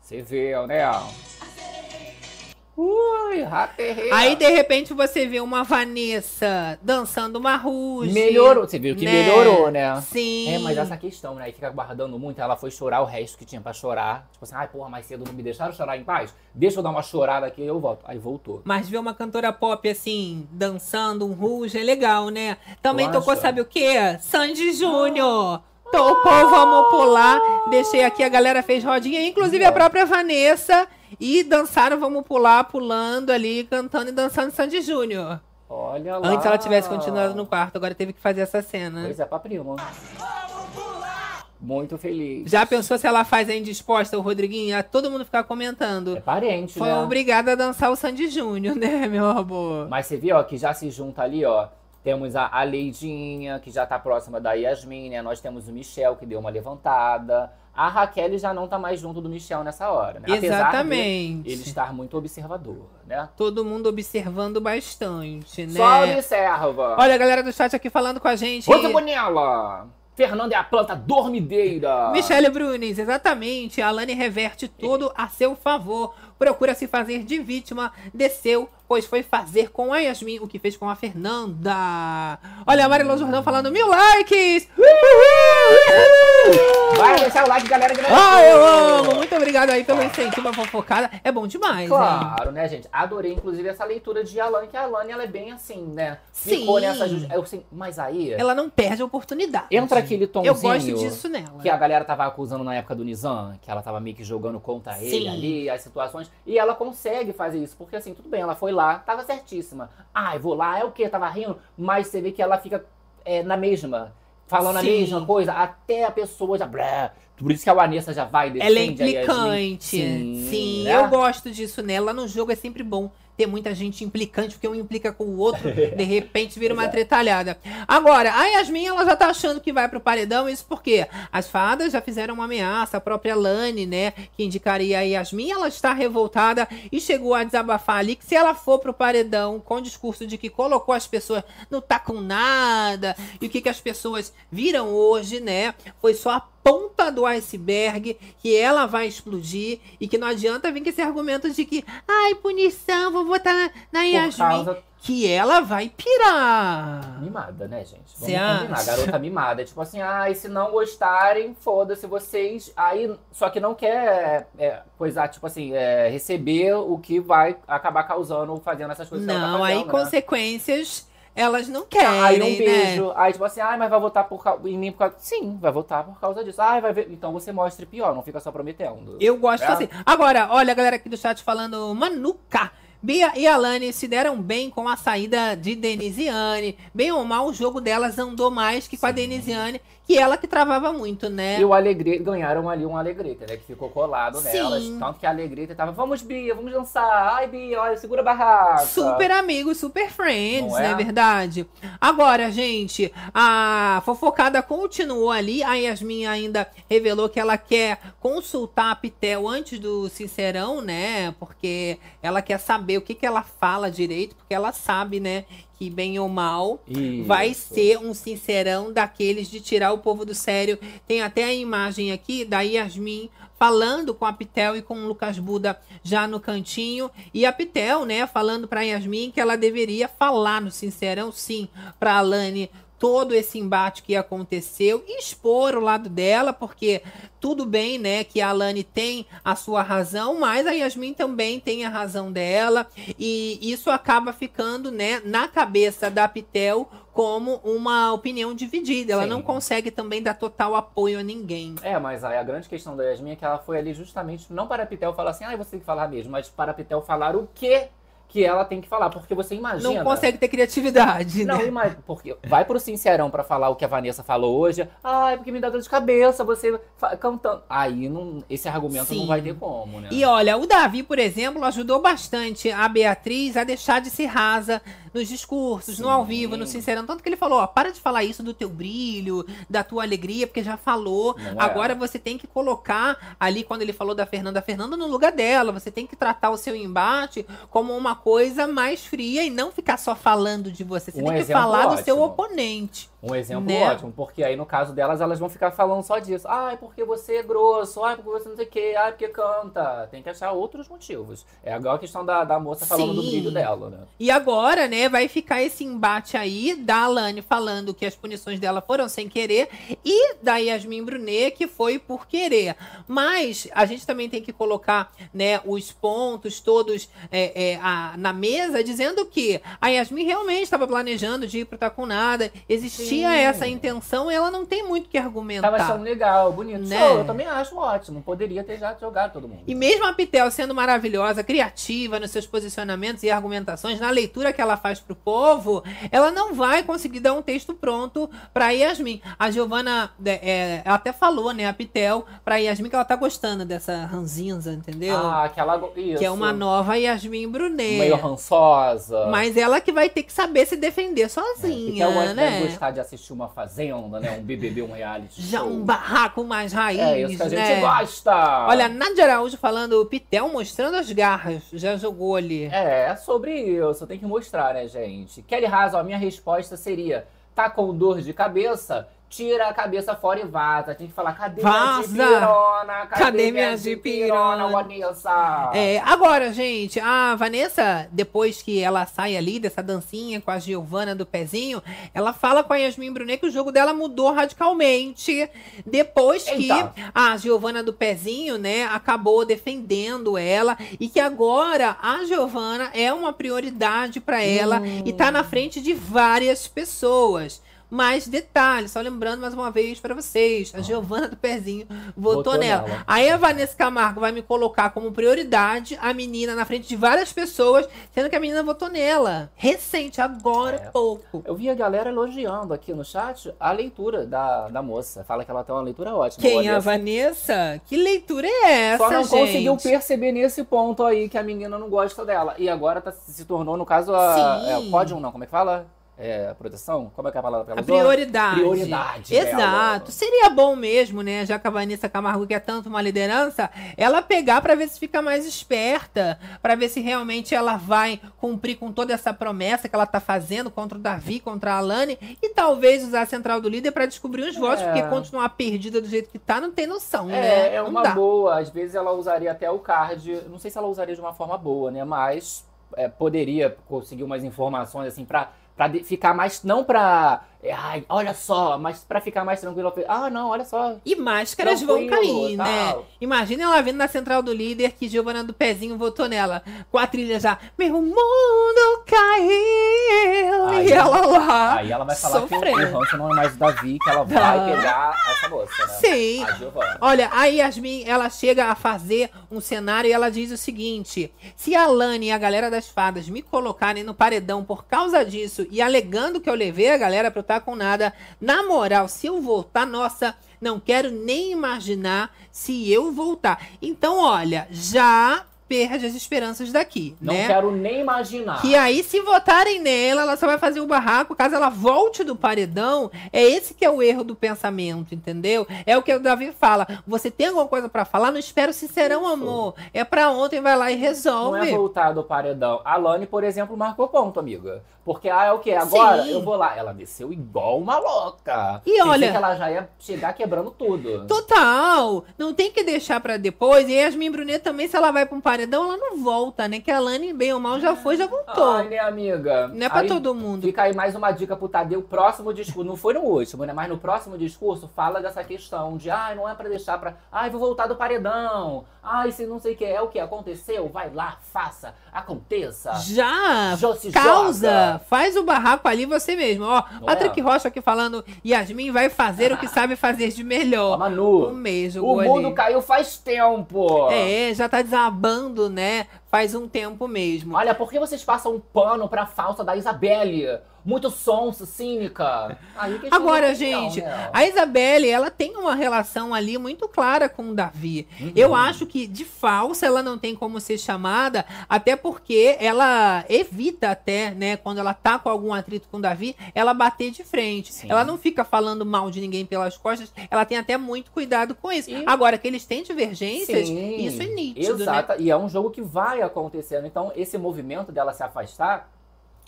Você vê, ó, né? Ui, raterreia. Aí, de repente, você vê uma Vanessa dançando uma ruge. Melhorou, você viu que melhorou, né? Sim. É, mas essa questão, né? Aí fica guardando muito. Ela foi chorar o resto que tinha pra chorar. Tipo assim, ai, porra, mais cedo não me deixaram chorar em paz? Deixa eu dar uma chorada aqui eu volto. Aí voltou. Mas ver uma cantora pop assim, dançando um ruge, é legal, né? Também tocou, sabe o quê? Sandy Júnior. Tocou Vamos Pular. Deixei aqui, a galera fez rodinha, inclusive a própria Vanessa. E dançaram Vamos Pular, pulando ali, cantando e dançando Sandy Júnior. Olha lá. Antes ela tivesse continuado no quarto, agora teve que fazer essa cena. Pois é, pra prima. Muito feliz. Já pensou se ela faz a indisposta, o Rodriguinho? Todo mundo ficar comentando. É parente, Foi né? obrigada a dançar o Sandy Júnior, né, meu amor? Mas você viu, ó, que já se junta ali, ó. Temos a, a Leidinha, que já tá próxima da Yasmin, né? Nós temos o Michel, que deu uma levantada. A Raquel já não tá mais junto do Michel nessa hora, né? Apesar Exatamente. de ele estar muito observador, né? Todo mundo observando bastante, né? Só observa. Olha a galera do chat aqui falando com a gente. Outra Bonella. Fernanda é a planta dormideira. Michele Brunes, exatamente. A Alane reverte tudo a seu favor. Procura se fazer de vítima, desceu, pois foi fazer com a Yasmin o que fez com a Fernanda. Olha a Marilô Jordão falando mil likes! Vai deixar o like, galera. galera. Ah, eu amo! Obrigado aí pelo incentivo à fofocada. É bom demais, hein? Claro, né, gente? Adorei, inclusive, essa leitura de Alan, que a Alane, ela é bem assim, né? Sim. Ficou nessa... Eu, assim, mas aí... Ela não perde a oportunidade. Entra aquele tomzinho... Eu gosto disso nela. Que a galera tava acusando na época do Nizam, que ela tava meio que jogando contra ele Sim. ali, as situações. E ela consegue fazer isso, porque assim, tudo bem, ela foi lá, tava certíssima. Ai, vou lá, é o quê? Tava rindo, mas você vê que ela fica é, na mesma, falando a Sim. mesma coisa, até a pessoa já. Blá. Por isso que a Vanessa já vai defende Ela é implicante. Sim, Sim, né? eu gosto disso nela. No jogo é sempre bom ter muita gente implicante, porque um implica com o outro, de repente vira uma tretalhada. Agora, a Yasmin, ela já tá achando que vai pro paredão, isso porque as fadas já fizeram uma ameaça, a própria Lani, né, que indicaria a Yasmin, ela está revoltada e chegou a desabafar ali que se ela for pro paredão com o discurso de que colocou as pessoas não tá com nada, e o que, que as pessoas viram hoje, né, foi só a ponta do iceberg, que ela vai explodir e que não adianta vir com esse argumento de que, ai, punição, vou votar na, na Yasmin. causa- Que ela vai pirar. Mimada, né, gente? Vamos Cê combinar. acha? Garota mimada. Tipo assim, ai, se não gostarem, foda-se vocês. Aí, só que não quer é, coisar, tipo assim, é, receber o que vai acabar causando, fazendo essas coisas que ela Não, tá aí fazendo, né? consequências elas não querem, Aí um né? beijo. Aí, tipo assim, ai, mas vai votar por cau- em mim por causa. Sim, vai votar por causa disso. Ai, vai ver. Então você mostre pior, não fica só prometendo. Eu gosto É. assim. Agora, olha a galera aqui do chat falando, Manuca. Bia e Alane se deram bem com a saída de Denisiane. Bem ou mal, o jogo delas andou mais que com a Denisiane, que ela que travava muito, né? E o Alegrete, ganharam ali um Alegrete, né? Que ficou colado Sim. nelas. Tanto que a Alegrete tava, vamos, Bia, vamos dançar. Ai, Bia, olha, segura a barraca. Super amigos, super friends, Não não é? é verdade? Agora, gente, a fofocada continuou ali. A Yasmin ainda revelou que ela quer consultar a Pitel antes do Sincerão, né? Porque ela quer saber o que, que ela fala direito, porque ela sabe, né? Que bem ou mal Isso. vai ser um sincerão daqueles de tirar o povo do sério. Tem até a imagem aqui da Yasmin falando com a Pitel e com o Lucas Buda já no cantinho. E a Pitel, né, falando pra Yasmin que ela deveria falar no sincerão, sim, pra Alane todo esse embate que aconteceu expor o lado dela, porque tudo bem, né, que a Alane tem a sua razão, mas a Yasmin também tem a razão dela, e isso acaba ficando, né, na cabeça da Pitel como uma opinião dividida. Ela Sim. não consegue também dar total apoio a ninguém. É, mas aí a grande questão da Yasmin é que ela foi ali justamente não para a Pitel falar assim, ah, você tem que falar mesmo, mas para a Pitel falar o que que ela tem que falar, porque você imagina. Não consegue ter criatividade, Não, né? imagina, porque vai pro Sincerão pra falar o que a Vanessa falou hoje. Ai, porque me dá dor de cabeça você cantando. Aí não, esse argumento Sim. não vai ter como, né? E olha, o Davi, por exemplo, ajudou bastante a Beatriz a deixar de ser rasa nos discursos, no Sim. ao vivo, no sincerão. Tanto que ele falou, ó, para de falar isso do teu brilho, da tua alegria, porque já falou. Não é. Agora você tem que colocar ali, quando ele falou da Fernanda, a Fernanda no lugar dela. Você tem que tratar o seu embate como uma coisa mais fria e não ficar só falando de você. Você Um tem que falar do seu oponente. Um exemplo Né? ótimo, porque aí no caso delas, elas vão ficar falando só disso. Ai, porque você é grosso, ai, porque você não sei o quê, ai, porque canta. Tem que achar outros motivos. É igual a questão da, da moça falando do Sim. brilho dela, né? E agora, né, vai ficar esse embate aí da Alane falando que as punições dela foram sem querer e da Yasmin Brunet que foi por querer. Mas a gente também tem que colocar, né, os pontos todos é, é, a- na mesa, dizendo que a Yasmin realmente estava planejando de ir pro Tá Com Nada, existia Sim. essa intenção ela não tem muito o que argumentar. Tava achando legal, bonito. Né? Show, eu também acho ótimo. Poderia ter já jogado todo mundo. E mesmo a Pitel sendo maravilhosa, criativa nos seus posicionamentos e argumentações, na leitura que ela faz pro povo, ela não vai conseguir dar um texto pronto pra Yasmin. A Giovana, é, ela até falou, né, a Pitel, pra Yasmin que ela tá gostando dessa ranzinza, entendeu? Ah, aquela. Isso. que é uma nova Yasmin Brunet. Meio rançosa. Mas ela que vai ter que saber se defender É, sozinha, Então deve né? gostar de assistir uma fazenda, né? Um BBB, um reality Já show. um barraco mais raiz, É isso que a gente né? gosta. Olha, Nádia Araújo falando, Pitel mostrando as garras, já jogou ali. É, é sobre isso. Tem que mostrar, né, gente? Kelly ó, a minha resposta seria: tá com dor de cabeça? Tira a cabeça fora e vaza. Tem que falar, cadê minha Vaza! dipirona? Cadê, Cadê minha minha dipirona? Vanessa? É, agora, gente, a Vanessa, depois que ela sai ali dessa dancinha com a Giovana do pezinho, ela fala com a Yasmin Brunet que o jogo dela mudou radicalmente depois que Eita. a Giovana do pezinho, né, acabou defendendo ela e que agora a Giovana é uma prioridade pra ela e tá na frente de várias pessoas. Mas detalhe, só lembrando mais uma vez pra vocês, a Giovana do Pezinho votou, Votou nela. nela. Aí a Vanessa Camargo vai me colocar como prioridade a menina na frente de várias pessoas, sendo que a menina votou nela. Recente, agora É. pouco. Eu vi a galera elogiando aqui no chat a leitura da, da moça. Fala que ela tem uma leitura ótima. Quem? Olha, A Vanessa? Que leitura é essa, Só não gente? conseguiu perceber nesse ponto aí que a menina não gosta dela. E agora tá- se tornou, no caso, a. Sim. É, pódio não, como é que fala? É, a proteção? Como é que é a palavra que ela A usou? prioridade. Prioridade Exato. dela. Seria bom mesmo, né? Já que a Vanessa Camargo quer tanto uma liderança, ela pegar pra ver se fica mais esperta, pra ver se realmente ela vai cumprir com toda essa promessa que ela tá fazendo contra o Davi, contra a Alane, e talvez usar a central do líder pra descobrir os votos, É. porque continuar perdida do jeito que tá, não tem noção, né? É, é Não uma boa. Às vezes ela usaria até o card. Não sei se ela usaria de uma forma boa, né? Mas é, poderia conseguir umas informações assim pra, de- ficar mais. Não pra. Ai, olha só, mas pra ficar mais tranquilo. Ah, não, olha só. E máscaras vão cair, né? tal. Imagina ela vendo na central do líder que Giovana do Pezinho votou nela. Com a trilha já. Meu mundo caiu. Aí- e ela lá. Aí ela vai falar que o, sofrendo. Hanson não é mais o Davi, que ela vai Tá. pegar essa moça, né? Sim. Olha, a Yasmin, ela chega a fazer um cenário e ela diz o seguinte: se a Lani e a galera das fadas me colocarem no paredão por causa disso e alegando que eu levei a galera pra eu estar com nada, na moral, se eu voltar, nossa, não quero nem imaginar se eu voltar. Então, olha, já perde as esperanças daqui, Não né? quero nem imaginar. Que aí, se votarem nela, ela só vai fazer o barraco. Caso ela volte do paredão, é esse que é o erro do pensamento, entendeu? É o que o Davi fala. Você tem alguma coisa pra falar? Não espero sincerão, amor. É pra ontem, vai lá e Não resolve. é voltar do paredão. A Lani, por exemplo, marcou ponto, amiga. Porque, ah, é o quê? Agora Sim. eu vou lá. Ela desceu igual uma louca. E Pensei olha- que ela já ia chegar quebrando tudo. Total! Não tem que deixar pra depois. E Yasmin Brunet também, se ela vai pra um paredão, ela não volta, né? Que a Lani, bem ou mal, já foi, já voltou. Ai, né, amiga? não é pra Aí todo mundo. Fica aí mais uma dica pro Tadeu. Próximo discurso. Não foi no último, né? Mas no próximo discurso fala dessa questão de, ai, não é pra deixar pra. Ai, vou voltar do paredão. Ai, se não sei o que é o que aconteceu, vai lá, faça, aconteça. Já Já se causa, joga. Faz o barraco ali você mesmo. Ó, Não Patrick é? Rocha aqui falando, Yasmin vai fazer o que sabe fazer de melhor. Manu, Um mês o mundo ali. caiu faz tempo. É, já tá desabando, né? Faz um tempo mesmo. Olha, por que vocês passam um pano pra falsa da Isabelle? Muito sonsa, cínica. Agora, gente, né? a Isabelle, ela tem uma relação ali muito clara com o Davi. Uhum. Eu acho que de falsa ela não tem como ser chamada, até porque ela evita até, né, quando ela tá com algum atrito com o Davi, ela bater de frente. Sim. Ela não fica falando mal de ninguém pelas costas, ela tem até muito cuidado com isso. E- Agora, que eles têm divergências, Sim, isso é nítido, né? Exato. E é um jogo que vai acontecendo. Então, esse movimento dela se afastar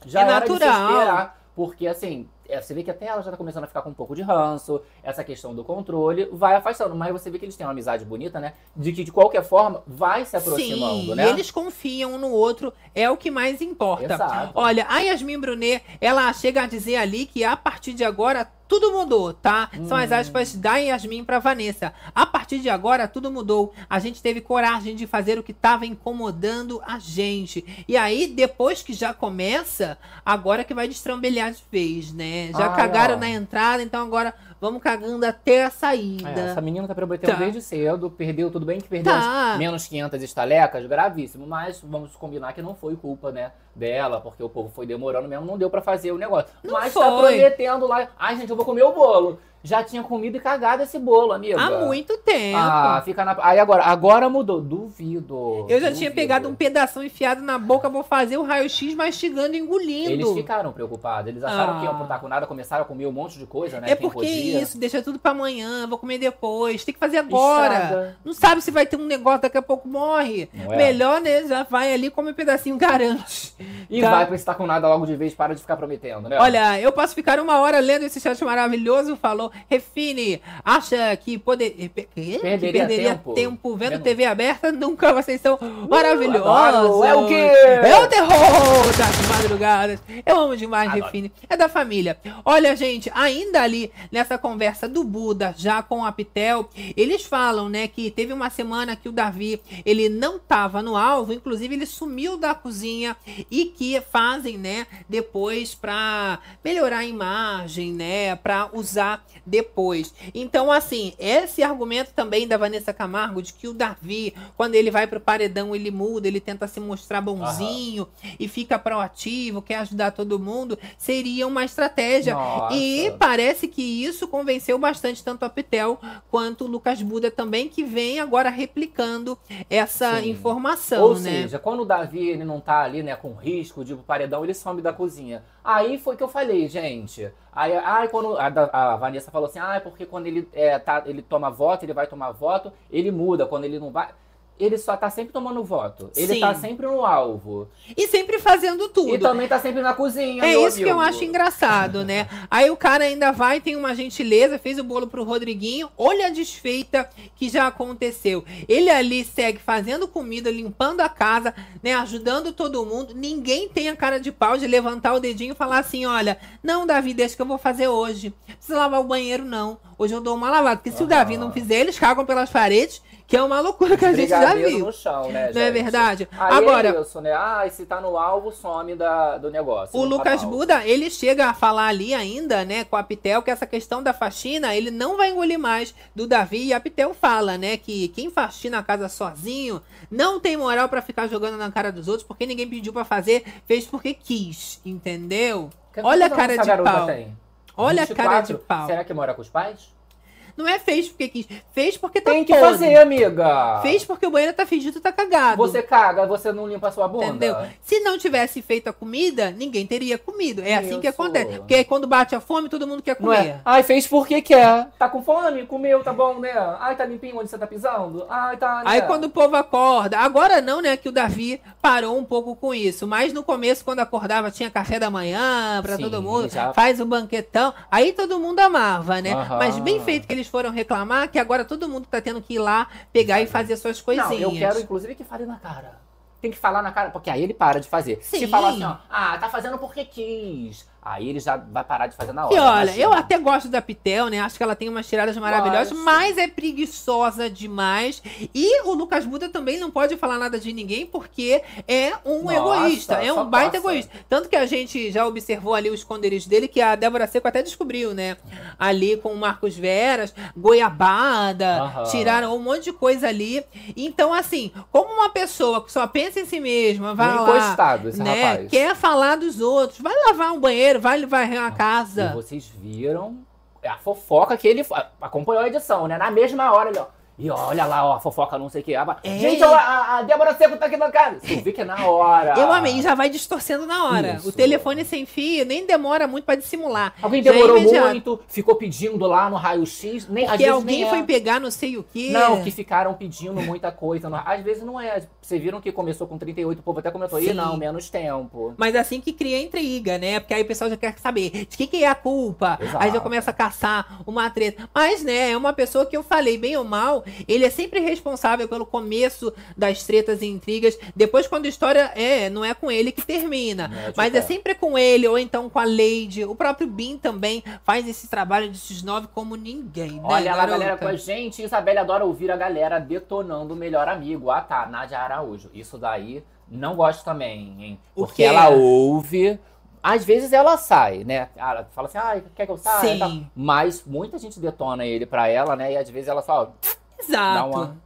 já É natural. Porque, assim, é, você vê que até ela já tá começando a ficar com um pouco de ranço, essa questão do controle vai afastando. Mas você vê que eles têm uma amizade bonita, né? De que, de qualquer forma, vai se aproximando, Sim, né? e eles confiam um no outro, é o que mais importa. Exato. Olha, a Yasmin Brunet, ela chega a dizer ali que a partir de agora tudo mudou, tá? São Hum. as aspas da Yasmin pra Vanessa. A partir de agora tudo mudou. A gente teve coragem de fazer o que tava incomodando a gente. E aí, depois que já começa, agora que vai destrambelhar de vez, né? Já Ai, cagaram ó. na entrada, então agora vamos cagando até a É, saída. essa menina tá prometendo Tá. desde cedo, perdeu, tudo bem que perdeu Tá. menos 500 estalecas, gravíssimo, mas vamos combinar que não foi culpa, né, dela, porque o povo foi demorando mesmo, não deu pra fazer o negócio. Não mas foi. tá prometendo lá, ai gente, eu vou comer o bolo. Já tinha comido e cagado esse bolo, amiga. Há muito tempo. Ah, fica na... Aí agora, agora mudou, duvido. Eu já tinha duvido. pegado um pedação enfiado na boca, vou fazer o raio-x mastigando e engolindo. Eles ficaram preocupados, eles acharam Ah. que iam pro com nada, começaram a comer um monte de coisa, né, É quem porque podia. isso, deixa tudo pra amanhã, vou comer depois, tem que fazer agora. Estraga. Não sabe se vai ter um negócio, daqui a pouco morre. É? Melhor, né? Já vai ali, come um pedacinho, garante. E Tá. vai pra esse com nada logo de vez, para de ficar prometendo, né? Olha, eu posso ficar uma hora lendo esse chat maravilhoso. Falou, Refine, acha que, poder, eh, que Perderia tempo. tempo. vendo TV aberta? Nunca vocês são maravilhosos. adoro. É o quê? É o terror das madrugadas. Eu amo demais, Adoro. Refine. É da família. Olha, gente, ainda ali nessa conversa do Buda, já com a Pitel, eles falam, né, que teve uma semana que o Davi, ele não tava no alvo, inclusive ele sumiu da cozinha e que fazem, né, depois pra melhorar a imagem, né, pra usar depois. Então, assim, esse argumento também da Vanessa Camargo de que o Davi, quando ele vai pro paredão, ele muda, ele tenta se mostrar bonzinho e fica proativo, quer ajudar todo mundo, seria uma estratégia. Nossa. E parece que isso convenceu bastante tanto a Pitel quanto o Lucas Buda também, que vem agora replicando essa Sim. informação, Ou né? seja, quando o Davi ele não tá ali, né, com risco de paredão, ele some da cozinha. Aí foi que eu falei, gente. Aí, ai, quando a, a Vanessa falou assim, ah, é porque quando ele, é, tá, ele toma voto, ele vai tomar voto, ele muda. Quando ele não vai. Ele só tá sempre tomando voto. Ele Sim. tá sempre no alvo. E sempre fazendo tudo. E também tá sempre na cozinha. É isso que eu amigo. acho engraçado, né? Aí o cara ainda vai, tem uma gentileza, fez o bolo pro Rodriguinho. Olha a desfeita que já aconteceu. Ele ali segue fazendo comida, limpando a casa, né? Ajudando todo mundo. Ninguém tem a cara de pau de levantar o dedinho e falar assim: olha, não, Davi, deixa que eu vou fazer hoje. Não precisa lavar o banheiro, não. Hoje eu dou uma lavada. Porque se o Aham. Davi não fizer, eles cagam pelas paredes, que é uma loucura que a gente já viu. no chão, né, Não é gente? verdade? Aí Agora- é isso, né? Ah, se tá no alvo, some da, do negócio. O tá Lucas. Buda, ele chega a falar ali ainda, né, com a Pitel, que essa questão da faxina, ele não vai engolir mais do Davi. E a Pitel fala, né, que quem faxina a casa sozinho não tem moral pra ficar jogando na cara dos outros, porque ninguém pediu pra fazer, fez porque quis, entendeu? Olha a cara de pau. tem? Olha a cara de 24? pau. Será que mora com os pais? Não é fez porque quis, fez porque tá Tem que podre. fazer, amiga. Fez porque o banheiro tá fedido e tá cagado. Você caga, você não limpa a sua bunda. Entendeu? Se não tivesse feito a comida, ninguém teria comido. É assim que acontece. Porque aí quando bate a fome, todo mundo quer Não comer. é? Ai, fez porque quer. Tá com fome? Comeu, tá bom, né? Ai, tá limpinho onde você tá pisando? Ai, tá, né? Aí quando o povo acorda, agora não, né, que o Davi parou um pouco com isso, mas no começo quando acordava tinha café da manhã pra Sim, todo mundo, já- faz o banquetão, aí todo mundo amava, né? Aham. Mas bem feito que eles foram reclamar que agora todo mundo tá tendo que ir lá pegar e fazer suas coisinhas. Não, eu quero, inclusive, que fale na cara. Tem que falar na cara, porque aí ele para de fazer. Se Sim. falar assim, ó, ah, tá fazendo porque quis. Aí ele já vai parar de fazer na hora. E olha, imagina. eu até gosto da Pitel, né? Acho que ela tem umas tiradas maravilhosas, Gosto. mas é preguiçosa demais. E o Lucas Buda também não pode falar nada de ninguém, porque é um Nossa, egoísta, é um baita passa. egoísta. Tanto que a gente já observou ali o esconderijo dele, que a Débora Seco até descobriu, né? Ali com o Marcos Veras, goiabada, Aham. tiraram um monte de coisa ali. Então, assim, como uma pessoa que só pensa em si mesma, vai Um lá, né? rapaz. Quer falar dos outros, vai lavar um banheiro, vai varrer E casa. vocês viram a fofoca que ele acompanhou a edição, né? Na mesma hora, ele, ó. E olha lá, ó, a fofoca, não sei o que. Ah, É. Gente, a, a Débora Seco tá aqui na casa. Você vê que é na hora. Eu amei, já vai distorcendo na hora. Isso. O telefone sem fio nem demora muito pra dissimular. Alguém Já é demorou imediato. muito, ficou pedindo lá no raio-x. Nem, às Porque vezes alguém nem é. foi pegar não sei o quê. Não, que ficaram pedindo muita coisa. Às vezes não é. Vocês viram que começou com 38, o povo até comentou, Sim. ih, não, menos tempo. Mas assim que cria intriga, né? Porque aí o pessoal já quer saber de quem que é a culpa. Exato. Aí já começa a caçar uma treta. Mas, né, é uma pessoa que eu falei, bem ou mal, ele é sempre responsável pelo começo das tretas e intrigas. Depois, quando a história é, não é com ele que termina. É, Mas é sempre com ele, ou então com a Lady. O próprio Bin também faz esse trabalho de X9 como ninguém, né, Olha lá, galera, com a gente. Isabelle adora ouvir a galera detonando o melhor amigo. Ah, tá, Nádia Araújo. Isso daí não gosto também, hein? Porque ela ouve. Às ela ela sai, né? Ela fala assim, ah, quer que eu saia? Sim. Mas muita gente detona ele pra ela, né? E às vezes ela só. Exato. Dá uma-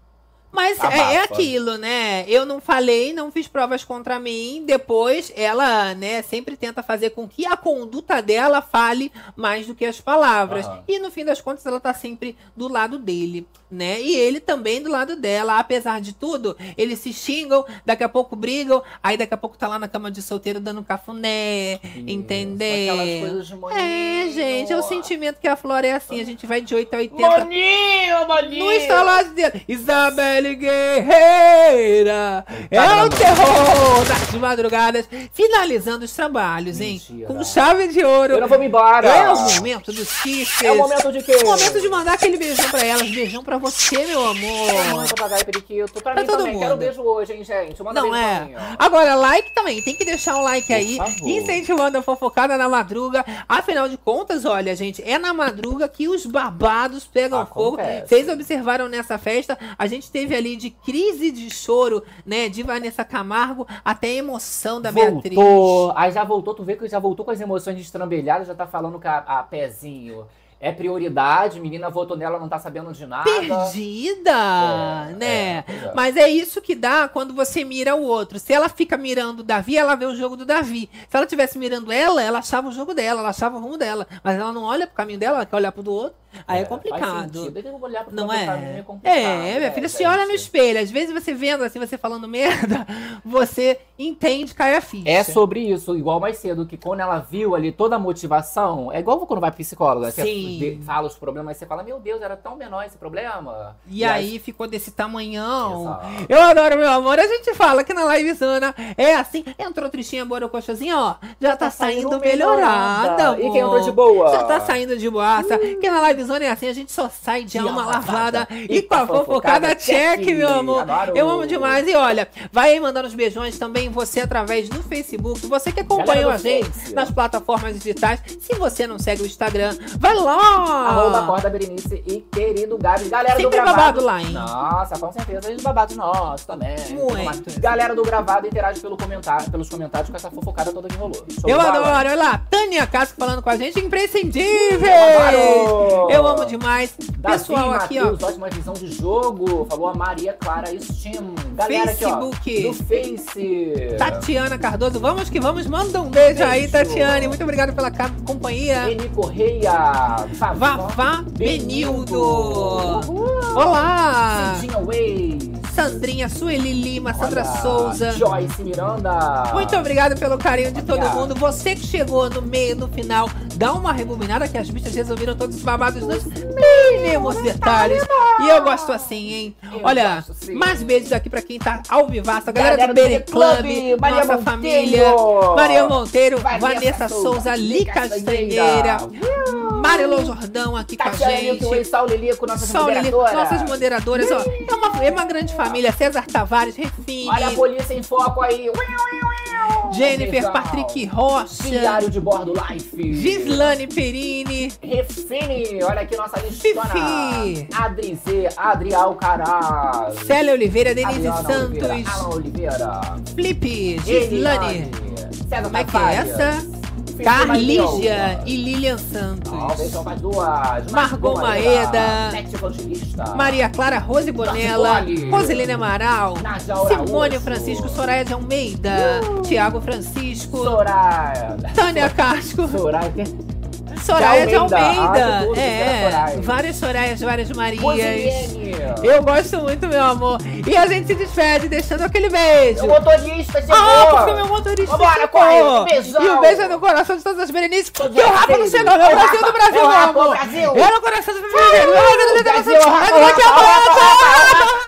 Mas é, Abafa. é aquilo, né? Eu não falei, não fiz provas contra mim. Depois, ela, né, sempre tenta fazer com que a conduta dela fale mais do que as palavras. Aham. E no fim das contas, ela tá sempre do lado dele, né? E ele também do lado dela. Apesar de tudo, eles se xingam, daqui a pouco brigam, aí daqui a pouco tá lá na cama de solteiro dando cafuné, entender? Aquelas coisas de. É, gente, é o sentimento que a Flora é assim. A gente vai de 8 a 80 Maninho, maninho! no instalar dele. Isabelle Guerreira é o terror das madrugadas. Finalizando os trabalhos, hein? Mentira. Com chave de ouro. Eu não vou me embora. É o momento dos kisses. É o momento de quê? O momento de mandar aquele beijão pra elas. Beijão pra você, meu amor. Manda papagaio periquito. Pra Pra todo também. mundo. Quero beijo hoje, hein, gente? Manda Não beijo é? pra mim. Agora, like também. Tem que deixar um like Por aí. favor. Incentivando a fofocada na madruga. Afinal de contas, olha, gente, é na madruga que os babados pegam fogo. Acontece. Vocês observaram nessa festa, a gente teve ali de crise de choro, né? De Vanessa Camargo até emoção da Beatriz. Voltou. Aí já voltou, tu vê que já voltou com as emoções destrambelhadas, já tá falando com a, a pezinho. é prioridade, menina votou nela, não tá sabendo de nada. Perdida, É, né? é, é. Mas é isso que dá quando você mira o outro. Se ela fica mirando o Davi, ela vê o jogo do Davi. Se ela tivesse mirando ela, ela achava o jogo dela, ela achava o rumo dela. Mas ela não olha pro caminho dela, ela quer olhar pro do outro. Aí é, Faz complicado. sentido, Não é? é. É, minha filha, né, se olha no espelho. Às vezes você vendo assim, você falando merda, você entende, cai a ficha. É sobre isso, igual mais cedo, que quando ela viu ali toda a motivação, é igual quando vai psicóloga, você Sim. vê- fala os problemas, você fala, meu Deus, era tão menor esse problema. E aí ficou desse tamanhão. Exato. Eu adoro, meu amor. A gente fala que na livezona é assim. Entrou tristinha, borocochazinha, ó. Já tá, saindo melhorada. E quem entrou de boa? Já tá saindo de boaça. Que na livezona é assim, a gente só sai de alma lavada. E com a fofocada check, meu amor. Adoro. Eu amo demais. E olha, vai aí mandando os beijões também você através do Facebook. Você que acompanhou a do gente Face. nas plataformas digitais. Se você não segue o Instagram, vai lá. Arroba Corda Berenice e querido Gabi. Galera do Sempre gravado. babado lá, hein? Nossa, com certeza. Eles babados nossos também. Muito. Galera do gravado interage pelo comentário, pelos comentários com essa fofocada toda que rolou. Show Eu adoro, olha lá, Tânia Casco falando com a gente, imprescindível! adoro! Eu amo demais. Davi Pessoal aqui, ó. Ótima visão de jogo. Falou a Maria Clara Steam. Galera Facebook. aqui, ó. Do Face. Tatiana Cardoso, vamos que vamos, manda um beijo aí, Beijo. Tatiane. Muito obrigado pela companhia. Eni Correia. Vavá Benildo. Uhul. Olá! Cidinha Way. Sandrinha, Sueli Lima, Sandra Olha, Souza. Joyce Miranda. Muito obrigado pelo carinho de todo mundo. Você que chegou no meio, no final, dá uma rebobinada que as bichas resolveram todos os babados nos mínimos detalhes. E eu gosto assim, hein? Eu Olha, gosto, mais beijos aqui pra quem tá ao vivaço. A galera, Galera do Bere Club, Club, Maria nossa Monteiro. família. Maria Monteiro, Vanessa Vanessa, Souza, Souza, Li Li Castanheira. Castanheira. Marilô Jordão aqui com a Tatiana gente. Milton e Saul Lilico, nossas moderadoras. nossas moderadoras, ó. É uma, é uma grande família. César Tavares, Refine, Olha a polícia em foco aí. Jennifer. Patrick Rocha, Diário de Bordo Life. Gislane Perini, Refine, olha aqui nossa listona. Fifi. Adri Z, Adri Alcaraz. Célia Oliveira, Denise Adriana Oliveira, Santos, Alan Oliveira. Felipe, Gislane. Como é que é essa? Carlígia e Lilian Santos. duas. Margot Maeda. Nete Evangelista. Maria Clara Rose Bonella. Roselene Amaral. Simone Francisco, Soraya de Almeida, Tiago Francisco, Soraya. Tânia Casco, Soraya. Soraya de Almeida. Almeida. Ah, de tudo, é, várias Sorayas, várias Marias. Eu gosto muito, meu amor. E a gente se despede deixando aquele beijo. O motorista chegou. Ah, porque o meu motorista Vambora, chegou. corre, um. E um beijo no coração de todas as Berenices. Que o Rafa não chegou, meu É o Brasil do Brasil, é o meu Rafa, o amor. Brasil. É no coração do Brasil. Brasil, Rafa, Brasil. Rafa, Rafa, Rafa, Rafa.